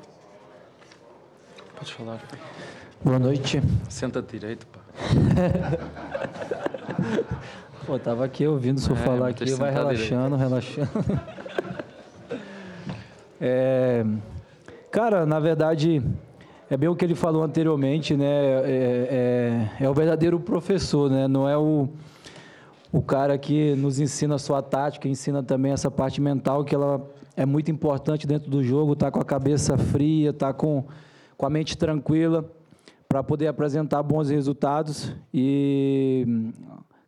Pode falar. Boa noite. Senta direito, pá. Pô, tava aqui ouvindo o senhor é, falar aqui, vai relaxando, relaxando. É, cara, na verdade, é bem o que ele falou anteriormente, né? É, é, é, o verdadeiro professor, né? Não é o, o cara que nos ensina a tática, ensina também essa parte mental, que ela é muito importante dentro do jogo, tá com a cabeça fria, tá com, com a mente tranquila para poder apresentar bons resultados e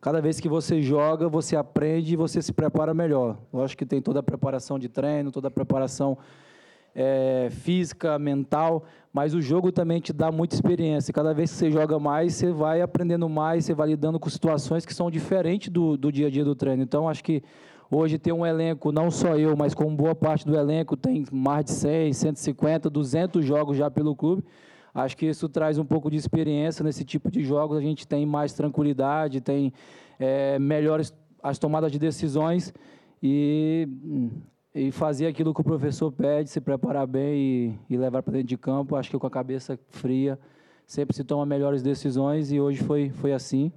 cada vez que você joga, você aprende e você se prepara melhor. Eu acho que tem toda a preparação de treino, toda a preparação é, física, mental, mas o jogo também te dá muita experiência. Cada vez que você joga mais, você vai aprendendo mais, você vai lidando com situações que são diferentes do, do dia a dia do treino. Então, acho que hoje ter um elenco, não só eu, mas com boa parte do elenco, tem mais de 100, 150, 200 jogos já pelo clube. Acho que isso traz um pouco de experiência nesse tipo de jogos. A gente tem mais tranquilidade, tem é, melhores as tomadas de decisões e, e fazer aquilo que o professor pede, se preparar bem e, e levar para dentro de campo. Acho que com a cabeça fria sempre se toma melhores decisões e hoje foi, foi assim.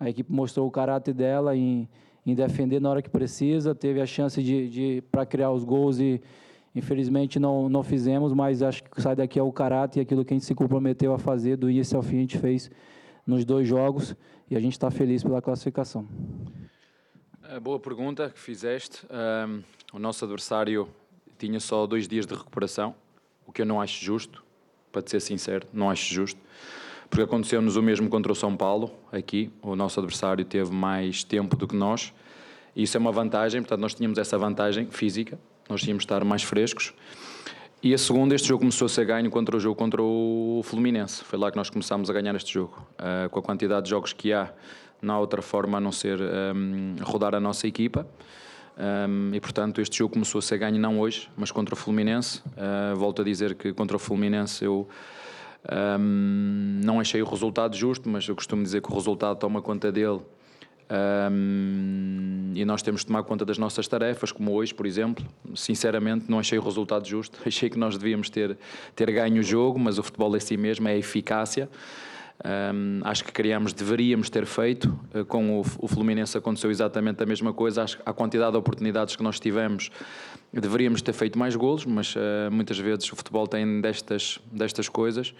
A equipe mostrou o caráter dela em, em defender na hora que precisa, teve a chance de, de para criar os gols e Infelizmente não, não fizemos, mas acho que sai daqui é o caráter e aquilo que a gente se comprometeu a fazer do início ao fim a gente fez nos dois jogos e a gente está feliz pela classificação. É, boa pergunta que fizeste. Um, o nosso adversário tinha só dois dias de recuperação, o que eu não acho justo, para te ser sincero, não acho justo, porque aconteceu-nos o mesmo contra o São Paulo, aqui, o nosso adversário teve mais tempo do que nós, e isso é uma vantagem, portanto nós tínhamos essa vantagem física, nós tínhamos de estar mais frescos. E a segunda, este jogo começou a ser ganho contra o jogo contra o Fluminense. Foi lá que nós começámos a ganhar este jogo. Uh, com a quantidade de jogos que há, não há outra forma a não ser um, rodar a nossa equipa. Um, e portanto, este jogo começou a ser ganho não hoje, mas contra o Fluminense. Uh, volto a dizer que contra o Fluminense eu Um, não achei o resultado justo, mas eu costumo dizer que o resultado toma conta dele. Um, e nós temos de tomar conta das nossas tarefas, como hoje, por exemplo. Sinceramente, não achei o resultado justo. Achei que nós devíamos ter, ter ganho o jogo, mas o futebol é si mesmo, é a eficácia. Um, acho que queríamos, deveríamos ter feito. Uh, com o, o, Fluminense aconteceu exatamente a mesma coisa. Acho que a quantidade de oportunidades que nós tivemos, deveríamos ter feito mais golos, mas uh, muitas vezes o futebol tem destas, destas coisas.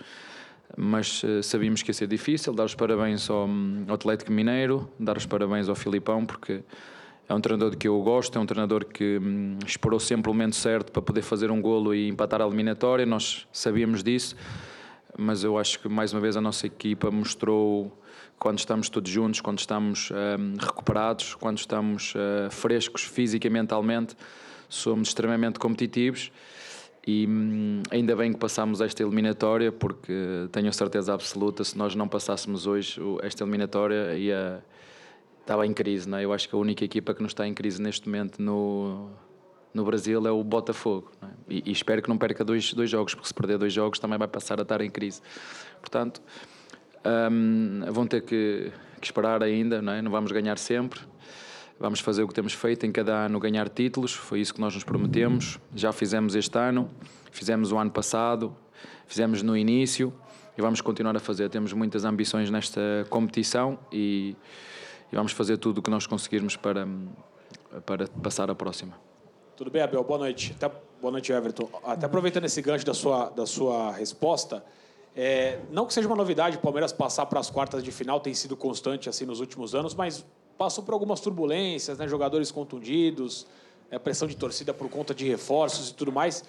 Mas uh, sabíamos que ia ser difícil. Dar os parabéns ao, Atlético Mineiro, dar os parabéns ao Filipão, porque é um treinador que eu gosto, é um treinador que hum, esperou sempre o momento certo para poder fazer um golo e empatar a eliminatória. Nós sabíamos disso mas eu acho que mais uma vez a nossa equipa mostrou quando estamos todos juntos, quando estamos um, recuperados, quando estamos uh, frescos fisicamente mentalmente, somos extremamente competitivos e hum, ainda bem que passámos esta eliminatória porque tenho certeza absoluta se nós não passássemos hoje esta eliminatória ia estava em crise, não é? Eu acho que a única equipa que não está em crise neste momento no no Brasil é o Botafogo. É? E, e, espero que não perca dois, dois jogos, porque se perder dois jogos também vai passar a estar em crise. Portanto, um, vão ter que, que, esperar ainda, não, é? não vamos ganhar sempre. Vamos fazer o que temos feito em cada ano, ganhar títulos, foi isso que nós nos prometemos. Já fizemos este ano, fizemos o ano passado, fizemos no início e vamos continuar a fazer. Temos muitas ambições nesta competição e, e vamos fazer tudo o que nós conseguirmos para, para passar a próxima. Tudo bem, Abel? Boa noite. Até, boa noite, Everton. Até aproveitando esse gancho da sua, da sua resposta, é, não que seja uma novidade o Palmeiras passar para as quartas de final, tem sido constante assim nos últimos anos, mas passou por algumas turbulências, né? jogadores contundidos, é, pressão de torcida por conta de reforços e tudo mais.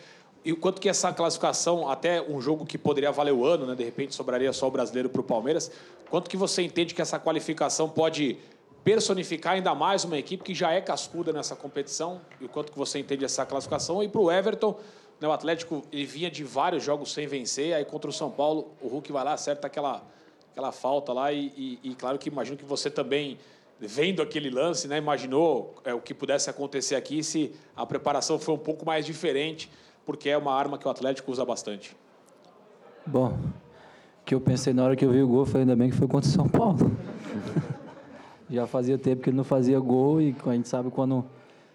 E o quanto que essa classificação, até um jogo que poderia valer o ano, né? de repente sobraria só o brasileiro para o Palmeiras, quanto que você entende que essa qualificação pode personificar ainda mais uma equipe que já é cascuda nessa competição e o quanto que você entende essa classificação. E para o Everton, né, o Atlético ele vinha de vários jogos sem vencer, aí contra o São Paulo o Hulk vai lá, acerta aquela, aquela falta lá e, e, e claro que imagino que você também, vendo aquele lance, né, imaginou é, o que pudesse acontecer aqui se a preparação foi um pouco mais diferente, porque é uma arma que o Atlético usa bastante. Bom, o que eu pensei na hora que eu vi o gol foi ainda bem que foi contra o São Paulo. Já fazia tempo que ele não fazia gol e a gente sabe quando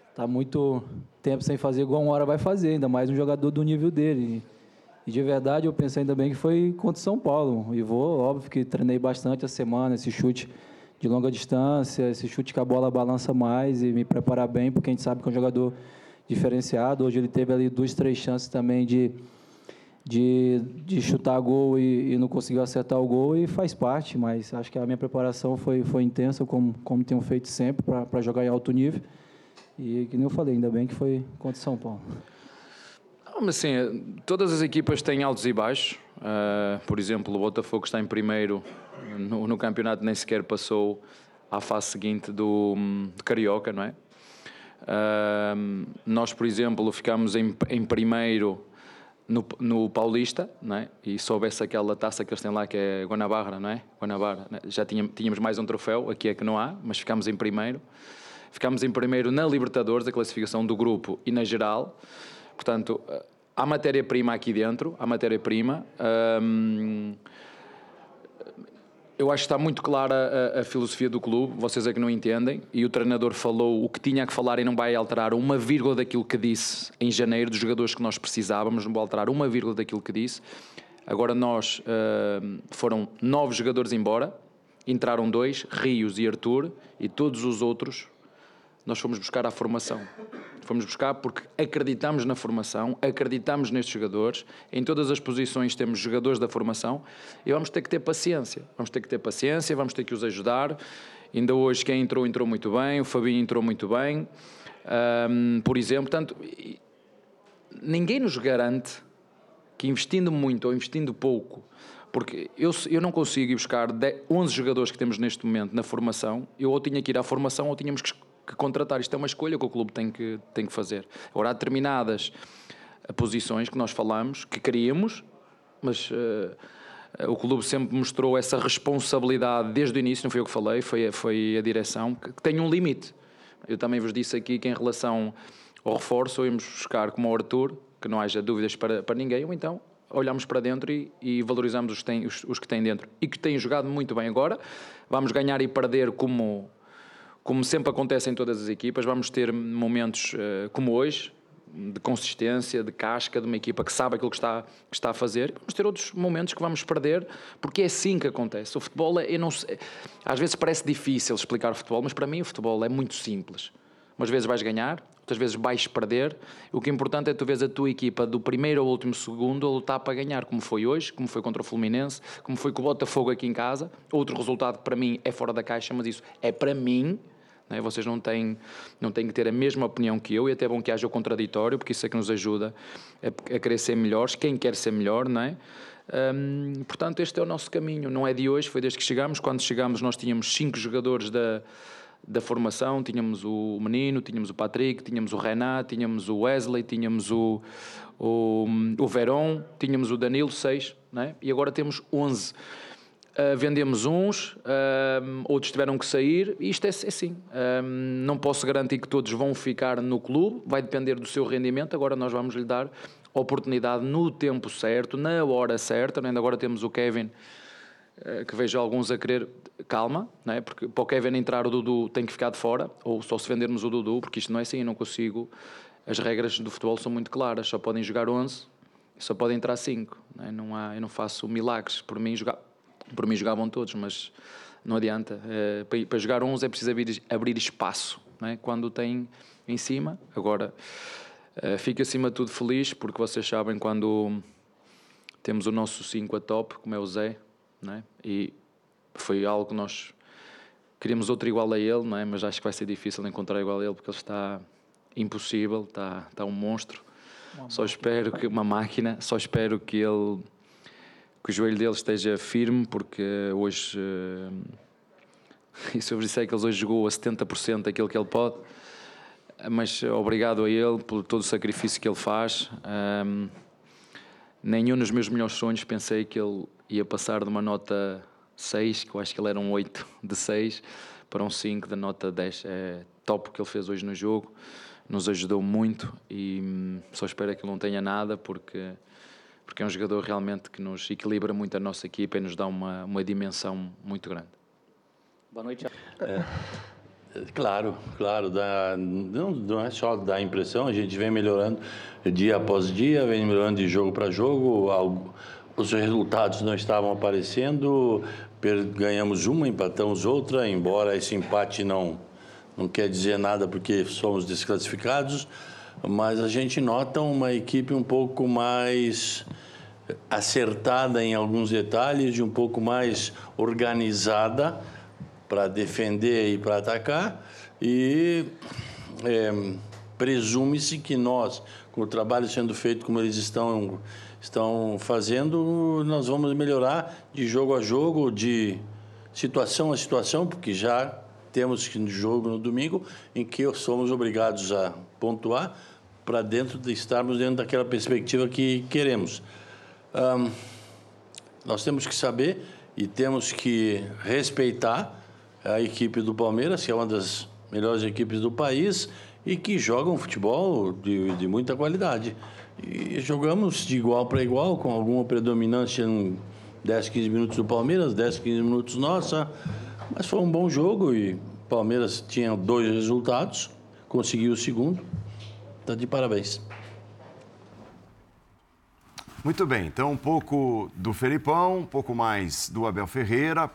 está muito tempo sem fazer gol, uma hora vai fazer, ainda mais um jogador do nível dele. E de verdade eu pensei ainda bem que foi contra São Paulo. E vou, óbvio que treinei bastante a semana, esse chute de longa distância, esse chute que a bola balança mais e me preparar bem, porque a gente sabe que é um jogador diferenciado. Hoje ele teve ali duas, três chances também de de, de chutar gol e, e, não conseguiu acertar o gol e faz parte, mas acho que a minha preparação foi, foi intensa, como, como tenho feito sempre, para jogar em alto nível. E, que nem eu falei, ainda bem que foi contra São Paulo. Mas, assim, todas as equipas têm altos e baixos. Uh, por exemplo, o Botafogo está em primeiro no, no, campeonato, nem sequer passou à fase seguinte do, Carioca, não é? Uh, nós, por exemplo, ficamos em, em primeiro no, no Paulista, não é? e soubesse aquela taça que eles têm lá, que é Guanabara, não é? Guanabara, é? já tínhamos, tínhamos mais um troféu, aqui é que não há, mas ficámos em primeiro. Ficámos em primeiro na Libertadores, a classificação do grupo e na geral. Portanto, há matéria-prima aqui dentro, há matéria-prima. Hum, eu acho que está muito clara a, a, filosofia do clube, vocês é que não entendem, e o treinador falou o que tinha que falar e não vai alterar uma vírgula daquilo que disse em janeiro, dos jogadores que nós precisávamos, não vai alterar uma vírgula daquilo que disse. Agora nós, foram nove jogadores embora, entraram dois, Rios e Arthur, e todos os outros nós fomos buscar a formação. Fomos buscar porque acreditamos na formação, acreditamos nestes jogadores, em todas as posições temos jogadores da formação e vamos ter que ter paciência. Vamos ter que ter paciência, vamos ter que os ajudar. Ainda hoje quem entrou, entrou muito bem, o Fabinho entrou muito bem, um, por exemplo. Portanto, ninguém nos garante que investindo muito ou investindo pouco, porque eu, eu não consigo ir buscar 10, 11 jogadores que temos neste momento na formação, eu ou tinha que ir à formação ou tínhamos que que contratar. Isto é uma escolha que o clube tem que, tem que fazer. Agora, há determinadas posições que nós falamos, que queríamos, mas uh, o clube sempre mostrou essa responsabilidade desde o início, não foi eu que falei, foi, foi a direção, que, que tem um limite. Eu também vos disse aqui que em relação ao reforço, íamos buscar como o Arthur, que não haja dúvidas para, para ninguém, ou então olhamos para dentro e, e valorizamos os que, têm, os, os que têm dentro e que têm jogado muito bem agora. Vamos ganhar e perder como, como sempre acontece em todas as equipas. Vamos ter momentos uh, como hoje, de consistência, de casca, de uma equipa que sabe aquilo que está, que está a fazer. Vamos ter outros momentos que vamos perder, porque é assim que acontece. O futebol, é, eu não sei, às vezes parece difícil explicar o futebol, mas para mim o futebol é muito simples. Umas vezes vais ganhar, outras vezes vais perder. O que é importante é tu vês a tua equipa do primeiro ao último segundo a lutar para ganhar, como foi hoje, como foi contra o Fluminense, como foi com o Botafogo aqui em casa. Outro resultado para mim é fora da caixa, mas isso é para mim né? Vocês não têm, não têm que ter a mesma opinião que eu e até é bom que haja o contraditório, porque isso é que nos ajuda a, a querer ser melhores, quem quer ser melhor, não é? Hum, portanto, este é o nosso caminho, não é de hoje, foi desde que chegámos. Quando chegámos, nós tínhamos cinco jogadores da, da formação: tínhamos o Menino, tínhamos o Patrick, tínhamos o Renan, tínhamos o Wesley, tínhamos o, o, o Verón, tínhamos o Danilo, seis, é? e agora temos onze. Uh, vendemos uns, uh, outros tiveram que sair, e isto é, é assim. Uh, não posso garantir que todos vão ficar no clube, vai depender do seu rendimento. Agora nós vamos lhe dar oportunidade no tempo certo, na hora certa. Ainda agora temos o Kevin, que vejo alguns a querer. Calma, não é? porque para o Kevin entrar o Dudu tem que ficar de fora, ou só se vendermos o Dudu, porque isto não é assim, eu não consigo. As regras do futebol são muito claras, só podem jogar 11, só podem entrar 5. Não, é? não há, eu não faço milagres. Por mim, jogar por mim jogavam todos, mas não adianta. É, para, para, jogar uns é preciso abrir, abrir espaço. É? Quando tem em cima, agora é, fico acima de tudo feliz, porque vocês sabem quando temos o nosso 5 a top, como é o Zé, é? e foi algo que nós queríamos outro igual a ele, é? mas acho que vai ser difícil encontrar igual a ele, porque ele está impossível, está, está um monstro. Só espero que uma máquina, só espero que ele que o joelho dele esteja firme, porque hoje. Uh, e sobre isso é que ele hoje jogou a 70% daquilo que ele pode. Mas obrigado a ele por todo o sacrifício que ele faz. Um, nenhum dos meus melhores sonhos pensei que ele ia passar de uma nota 6, que eu acho que ele era um 8 de 6, para um 5 da nota 10. É top o que ele fez hoje no jogo, nos ajudou muito e hum, só espero que ele não tenha nada, porque porque é um jogador realmente que nos equilibra muito a nossa equipa e nos dá uma, uma dimensão muito grande. Boa noite. É, claro, claro, dá, não, não é só dar impressão, a gente vem melhorando dia após dia, vem melhorando de jogo para jogo, algo, os resultados não estavam aparecendo, ganhamos uma, empatamos outra, embora esse empate não, não quer dizer nada porque somos desclassificados, mas a gente nota uma equipe um pouco mais acertada em alguns detalhes e um pouco mais organizada para defender e para atacar. E é, presume-se que nós, com o trabalho sendo feito como eles estão estão fazendo, nós vamos melhorar de jogo a jogo, de situação a situação, porque já temos jogo no domingo em que somos obrigados a pontuar para dentro de estarmos dentro daquela perspectiva que queremos. Um, nós temos que saber e temos que respeitar a equipe do Palmeiras, que é uma das melhores equipes do país e que joga um futebol de, de muita qualidade. E jogamos de igual para igual, com alguma predominância em 10, 15 minutos do Palmeiras, 10, 15 minutos nossa. Mas foi um bom jogo e o Palmeiras tinha dois resultados, conseguiu o segundo. Está de parabéns. Muito bem, então um pouco do Felipão, um pouco mais do Abel Ferreira,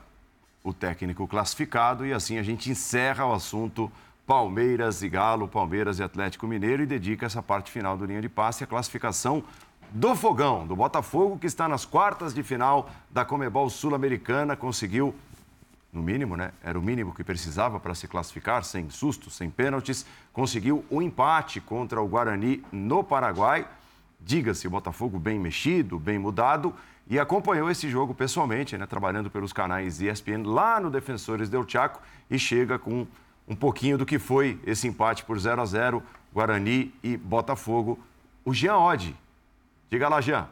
o técnico classificado, e assim a gente encerra o assunto Palmeiras e Galo, Palmeiras e Atlético Mineiro e dedica essa parte final do linha de passe à classificação do Fogão, do Botafogo, que está nas quartas de final da Comebol Sul-Americana, conseguiu no mínimo, né? Era o mínimo que precisava para se classificar, sem sustos, sem pênaltis. Conseguiu o um empate contra o Guarani no Paraguai. Diga-se, o Botafogo bem mexido, bem mudado. E acompanhou esse jogo pessoalmente, né? Trabalhando pelos canais ESPN lá no Defensores del Chaco. E chega com um pouquinho do que foi esse empate por 0 a 0 Guarani e Botafogo. O Jean Oddi. Diga lá, Jean.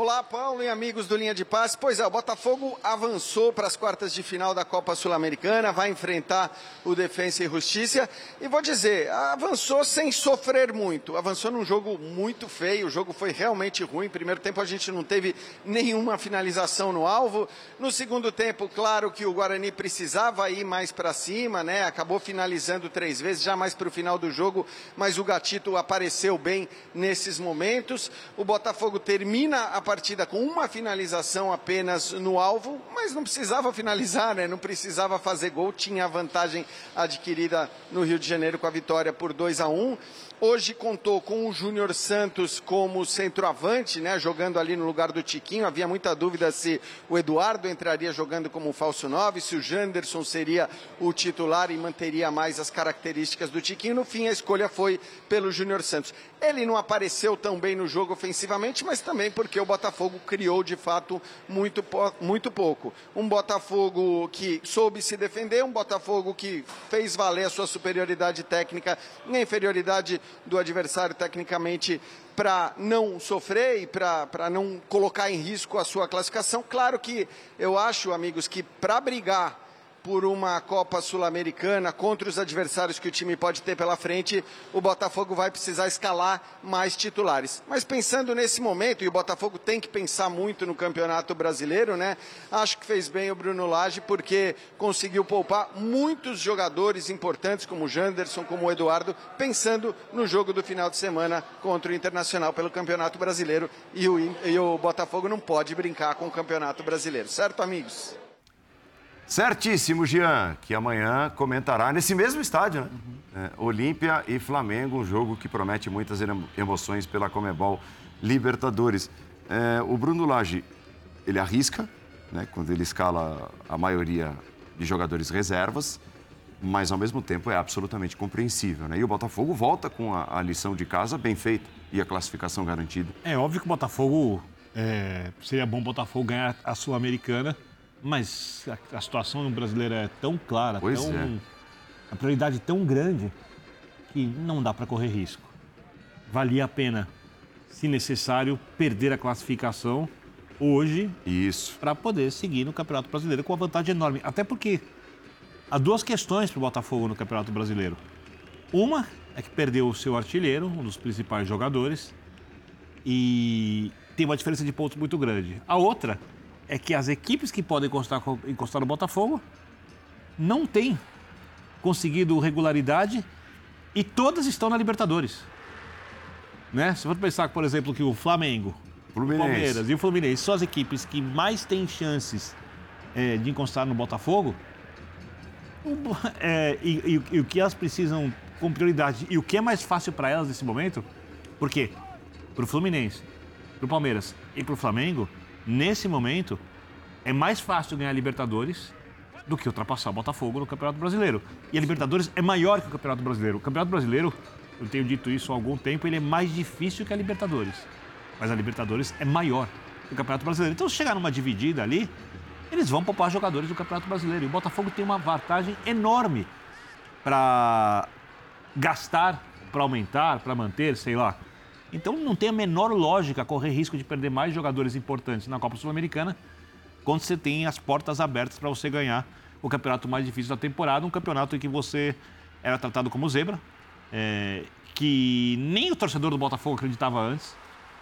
Olá, Paulo e amigos do Linha de Passe. Pois é, o Botafogo avançou para as quartas de final da Copa Sul-Americana, vai enfrentar o Defensa e Justiça. E vou dizer, avançou sem sofrer muito. Avançou num jogo muito feio, o jogo foi realmente ruim. Primeiro tempo a gente não teve nenhuma finalização no alvo. No segundo tempo, claro que o Guarani precisava ir mais para cima, né? Acabou finalizando três vezes, já mais para o final do jogo, mas o Gatito apareceu bem nesses momentos. O Botafogo termina a partida com uma finalização apenas no alvo, mas não precisava finalizar, né? Não precisava fazer gol, tinha a vantagem adquirida no Rio de Janeiro com a vitória por 2 a 1. Hoje contou com o Júnior Santos como centroavante, né, jogando ali no lugar do Tiquinho. Havia muita dúvida se o Eduardo entraria jogando como falso 9, se o Janderson seria o titular e manteria mais as características do Tiquinho. No fim, a escolha foi pelo Júnior Santos. Ele não apareceu tão bem no jogo ofensivamente, mas também porque o Botafogo criou de fato muito, muito pouco. Um Botafogo que soube se defender, um Botafogo que fez valer a sua superioridade técnica e a inferioridade do adversário tecnicamente para não sofrer e para não colocar em risco a sua classificação. Claro que eu acho, amigos, que para brigar por uma Copa Sul-Americana contra os adversários que o time pode ter pela frente, o Botafogo vai precisar escalar mais titulares. Mas pensando nesse momento, e o Botafogo tem que pensar muito no Campeonato Brasileiro, né? Acho que fez bem o Bruno Lage porque conseguiu poupar muitos jogadores importantes como o Janderson, como o Eduardo, pensando no jogo do final de semana contra o Internacional pelo Campeonato Brasileiro e o, e o Botafogo não pode brincar com o Campeonato Brasileiro, certo, amigos? Certíssimo, Jean, que amanhã comentará nesse mesmo estádio, né? Uhum. É, Olímpia e Flamengo, um jogo que promete muitas emoções pela Comebol Libertadores. É, o Bruno Lage, ele arrisca, né, quando ele escala a maioria de jogadores reservas, mas ao mesmo tempo é absolutamente compreensível. Né? E o Botafogo volta com a, a lição de casa bem feita e a classificação garantida. É óbvio que o Botafogo, é, seria bom o Botafogo ganhar a Sul-Americana mas a, a situação no brasileiro é tão clara, pois tão, é. a prioridade tão grande que não dá para correr risco. Valia a pena, se necessário, perder a classificação hoje para poder seguir no Campeonato Brasileiro com uma vantagem enorme. Até porque há duas questões para o Botafogo no Campeonato Brasileiro. Uma é que perdeu o seu artilheiro, um dos principais jogadores, e tem uma diferença de pontos muito grande. A outra é que as equipes que podem encostar, encostar no Botafogo não têm conseguido regularidade e todas estão na Libertadores. Né? Se for pensar, por exemplo, que o Flamengo, Fluminense. o Palmeiras e o Fluminense são as equipes que mais têm chances é, de encostar no Botafogo, o, é, e, e, e, o que elas precisam com prioridade e o que é mais fácil para elas nesse momento, porque para o Fluminense, para o Palmeiras e para o Flamengo, nesse momento, é mais fácil ganhar Libertadores do que ultrapassar o Botafogo no Campeonato Brasileiro. E a Libertadores é maior que o Campeonato Brasileiro. O Campeonato Brasileiro, eu tenho dito isso há algum tempo, ele é mais difícil que a Libertadores. Mas a Libertadores é maior que o Campeonato Brasileiro. Então, se chegar numa dividida ali, eles vão poupar jogadores do Campeonato Brasileiro. E o Botafogo tem uma vantagem enorme para gastar, para aumentar, para manter, sei lá. Então não tem a menor lógica correr risco de perder mais jogadores importantes na Copa Sul-Americana quando você tem as portas abertas para você ganhar o campeonato mais difícil da temporada, um campeonato em que você era tratado como zebra, é, que nem o torcedor do Botafogo acreditava antes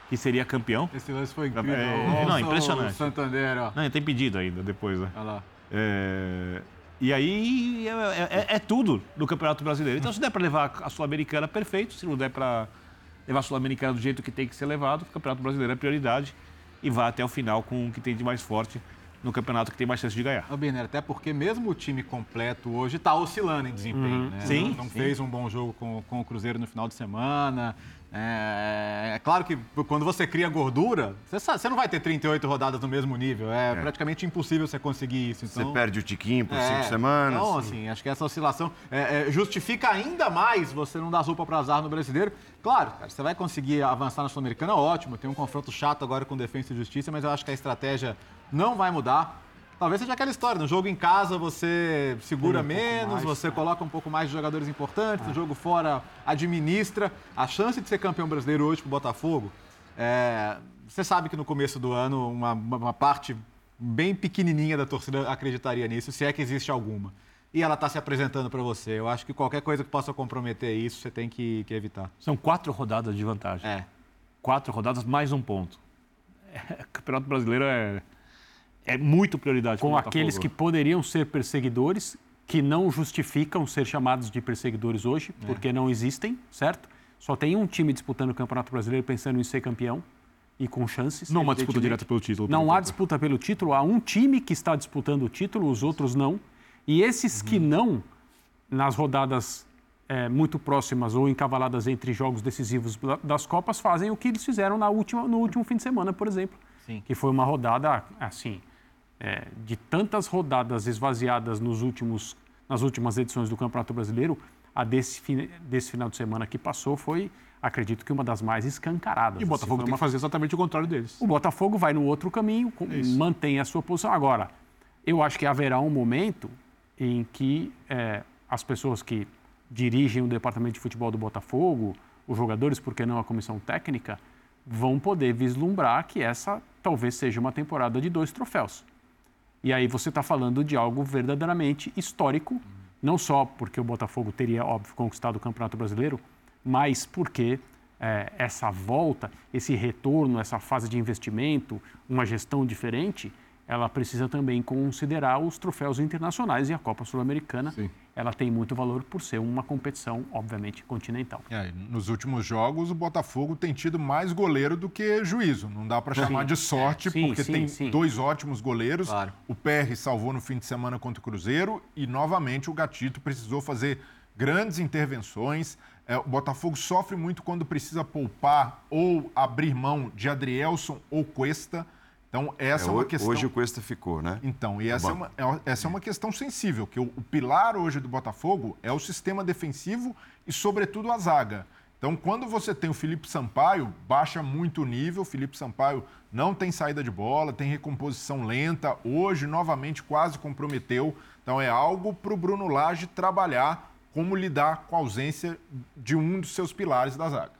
que seria campeão. Esse lance foi incrível. É, não, impressionante. O Santander, ó. Não, tem pedido ainda depois, né? Olha lá. É, e aí é, é, é, tudo no Campeonato Brasileiro. Então, se der para levar a Sul-Americana, perfeito. Se não der para levar a Sul-Americana do jeito que tem que ser levado, o Campeonato Brasileiro é prioridade e vá até o final com o que tem de mais forte no campeonato que tem mais chance de ganhar. Biner, até porque mesmo o time completo hoje está oscilando em desempenho. Uhum. Né? Sim, não, não sim. fez um bom jogo com, com o Cruzeiro no final de semana. É, é claro que quando você cria gordura, você, sabe, você não vai ter 38 rodadas no mesmo nível. É, É. praticamente impossível você conseguir isso. Você Então, perde o tiquinho por é, cinco semanas. Então, assim, acho que essa oscilação é, é, justifica ainda mais você não dar sopa para azar no brasileiro. Claro, cara, você vai conseguir avançar na Sul-Americana, ótimo. Tem um confronto chato agora com Defesa e Justiça, mas eu acho que a estratégia não vai mudar. Talvez seja aquela história, no jogo em casa você segura um menos, mais, você é. coloca um pouco mais de jogadores importantes, no jogo fora administra. A chance de ser campeão brasileiro hoje pro Botafogo É, você sabe que no começo do ano uma, uma parte bem pequenininha da torcida acreditaria nisso, se é que existe alguma. E ela está se apresentando para você. Eu acho que qualquer coisa que possa comprometer isso, você tem que, que evitar. São quatro rodadas de vantagem. É. Quatro rodadas mais um ponto. É, o Campeonato Brasileiro é, é muito prioridade. Com aqueles que poderiam ser perseguidores, que não justificam ser chamados de perseguidores hoje, É. porque não existem, certo? Só tem um time disputando o Campeonato Brasileiro pensando em ser campeão e com chances. Não há disputa direta pelo título. Não há disputa pelo título, há um time que está disputando o título, os outros não. E esses que não, nas rodadas eh, muito próximas ou encavaladas entre jogos decisivos da- das Copas, fazem o que eles fizeram na última, no último fim de semana, por exemplo. Sim. Que foi uma rodada, assim, eh, de tantas rodadas esvaziadas nos últimos, nas últimas edições do Campeonato Brasileiro, a desse, desse final de semana que passou foi, acredito que uma das mais escancaradas. E o Botafogo Assim, tem uma que fazer exatamente o contrário deles. o Botafogo vai no outro caminho, com- mantém a sua posição. Agora, eu acho que haverá um momento em que eh, as pessoas que dirigem o departamento de futebol do Botafogo, os jogadores, por que não a comissão técnica, vão poder vislumbrar que essa talvez seja uma temporada de dois troféus. E aí você está falando de algo verdadeiramente histórico, não só porque o Botafogo teria, óbvio, conquistado o Campeonato Brasileiro, mas porque eh, essa volta, esse retorno, essa fase de investimento, uma gestão diferente, ela precisa também considerar os troféus internacionais e a Copa Sul-Americana. Ela tem muito valor por ser uma competição, obviamente, continental. É, nos últimos jogos, o Botafogo tem tido mais goleiro do que juízo. Não dá para chamar Sim. de sorte, Sim, porque sim, tem sim. dois ótimos goleiros. O PR salvou no fim de semana contra o Cruzeiro e, novamente, o Gatito precisou fazer grandes intervenções. É, o Botafogo sofre muito quando precisa poupar ou abrir mão de Adrielson ou Cuesta. Então, essa é, É, uma questão. Hoje o Cuesta ficou, né? Então, e No essa é, banco. uma, é- essa é uma questão sensível, que o, o pilar hoje do Botafogo é o sistema defensivo e, sobretudo, a zaga. Então, quando você tem o Felipe Sampaio, baixa muito o nível. O Felipe Sampaio não tem saída de bola, tem recomposição lenta. Hoje, novamente, quase comprometeu. Então, é algo para o Bruno Lage trabalhar como lidar com a ausência de um dos seus pilares da zaga.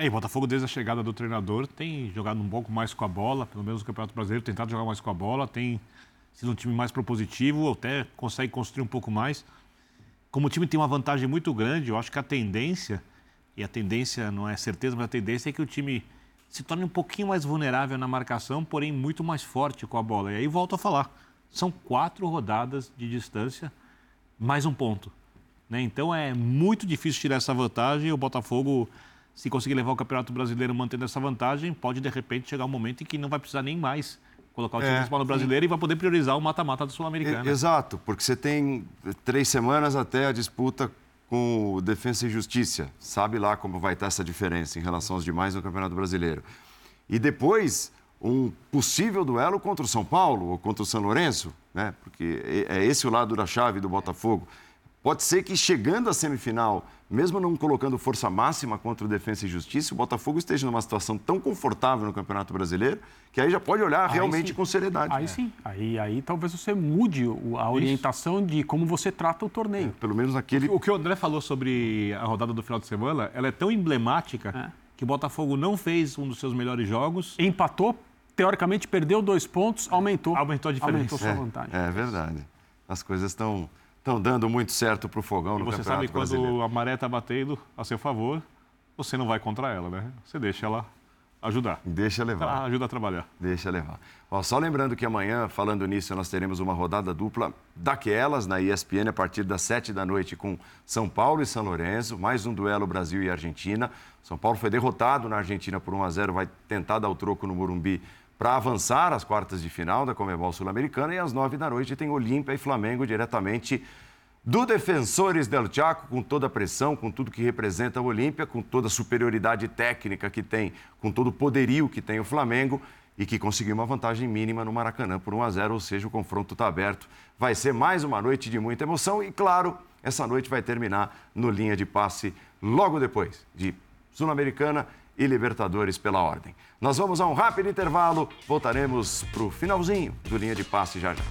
É, e o Botafogo, desde a chegada do treinador, tem jogado um pouco mais com a bola, pelo menos no Campeonato Brasileiro, tentado jogar mais com a bola, tem sido um time mais propositivo, até consegue construir um pouco mais. Como o time tem uma vantagem muito grande, eu acho que a tendência, e a tendência não é certeza, mas a tendência é que o time se torne um pouquinho mais vulnerável na marcação, porém muito mais forte com a bola. E aí volto a falar, são quatro rodadas de distância, mais um ponto. né? Então é muito difícil tirar essa vantagem e o Botafogo se conseguir levar o Campeonato Brasileiro mantendo essa vantagem, pode de repente chegar um momento em que não vai precisar nem mais colocar o time É, principal no brasileiro e vai poder priorizar o mata-mata da E- Sul-Americana. Exato, porque você tem três semanas até a disputa com o Defensa e Justiça. Sabe lá como vai estar essa diferença em relação aos demais no Campeonato Brasileiro. E depois, um possível duelo contra o São Paulo ou contra o São Lourenço, né? porque é é esse o lado da chave do Botafogo. Pode ser que chegando à semifinal, mesmo não colocando força máxima contra o Defensa e Justiça, o Botafogo esteja numa situação tão confortável no Campeonato Brasileiro que aí já pode olhar Aí realmente sim. com seriedade. Aí sim, aí, aí talvez você mude a orientação de como você trata o torneio. Pelo menos naquele. O que o André falou sobre a rodada do final de semana, ela é tão emblemática que o Botafogo não fez um dos seus melhores jogos. Empatou, teoricamente perdeu dois pontos, aumentou. Aumentou a diferença. Aumentou sua É, vantagem. É verdade. As coisas estão estão dando muito certo para o fogão E no você Campeonato sabe quando Brasileiro. a maré está batendo a seu favor, você não vai contra ela, né? Você deixa ela ajudar. Deixa levar. Ela ajuda a trabalhar. Deixa levar. Ó, só lembrando que amanhã, falando nisso, nós teremos uma rodada dupla daquelas na ESPN a partir das 7 da noite com São Paulo e São Lourenço, mais um duelo Brasil e Argentina. São Paulo foi derrotado na Argentina por 1 a 0, vai tentar dar o troco no Morumbi para avançar às quartas de final da Comebol Sul-Americana e às 9 da noite tem Olímpia e Flamengo diretamente do Defensores del Chaco, com toda a pressão, com tudo que representa o Olímpia, com toda a superioridade técnica que tem, com todo o poderio que tem o Flamengo e que conseguiu uma vantagem mínima no Maracanã por 1 a 0, ou seja, o confronto está aberto. Vai ser mais uma noite de muita emoção e, claro, essa noite vai terminar no linha de passe logo depois de Sul-Americana e Libertadores pela ordem. Nós vamos a um rápido intervalo, voltaremos para o finalzinho do Linha de Passe já já.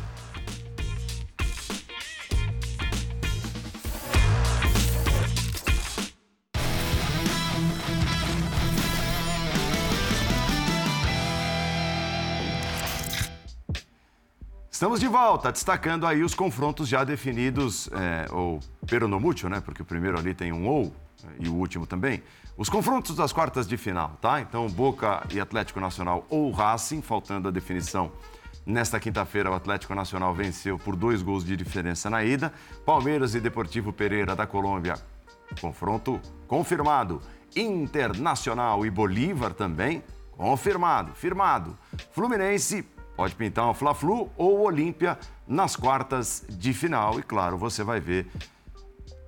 Estamos de volta, destacando aí os confrontos já definidos, é, ou peronomútil, né? Porque o primeiro ali tem um ou e o último também. Os confrontos das quartas de final, tá? Então, Boca e Atlético Nacional ou Racing, faltando a definição. Nesta quinta-feira, o Atlético Nacional venceu por dois gols de diferença na ida. Palmeiras e Deportivo Pereira da Colômbia, confronto confirmado. Internacional e Bolívar também, confirmado, firmado. Fluminense pode pintar um Fla-Flu ou Olímpia nas quartas de final. E claro, você vai ver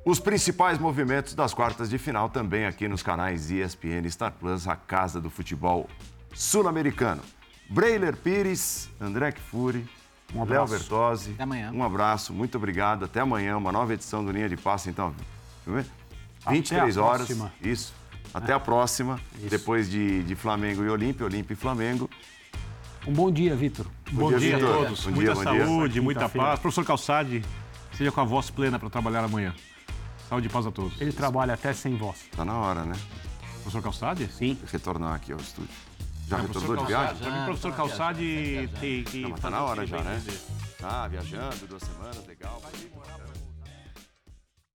os principais movimentos das quartas de final também aqui nos canais ESPN Star Plus, a casa do futebol sul-americano. Breiler Pires, André Kfouri, Um Léo. Bertozzi. Até amanhã. Um abraço, muito obrigado. Até amanhã, uma nova edição do Linha de Passe, então. Deixa eu ver. 23 a horas. próxima. Isso. Até a próxima. Depois de, de Flamengo e Olímpia, Olímpia e Flamengo. Um bom dia, Vitor. Bom, dia, a todos. Bom muita dia, bom dia. saúde, muita Quinta-feira. paz. Professor Calçade, seja com a voz plena para trabalhar amanhã. Saúde e paz a todos. Ele trabalha até sem voz. Tá na hora, né? Professor Calçade? Sim. Retornar aqui ao estúdio. Já Não, retornou de professor viagem? Calçade. Pra mim, professor Calçade tem que. Não, mas tá na hora já, né? Tá viajando, duas semanas, legal.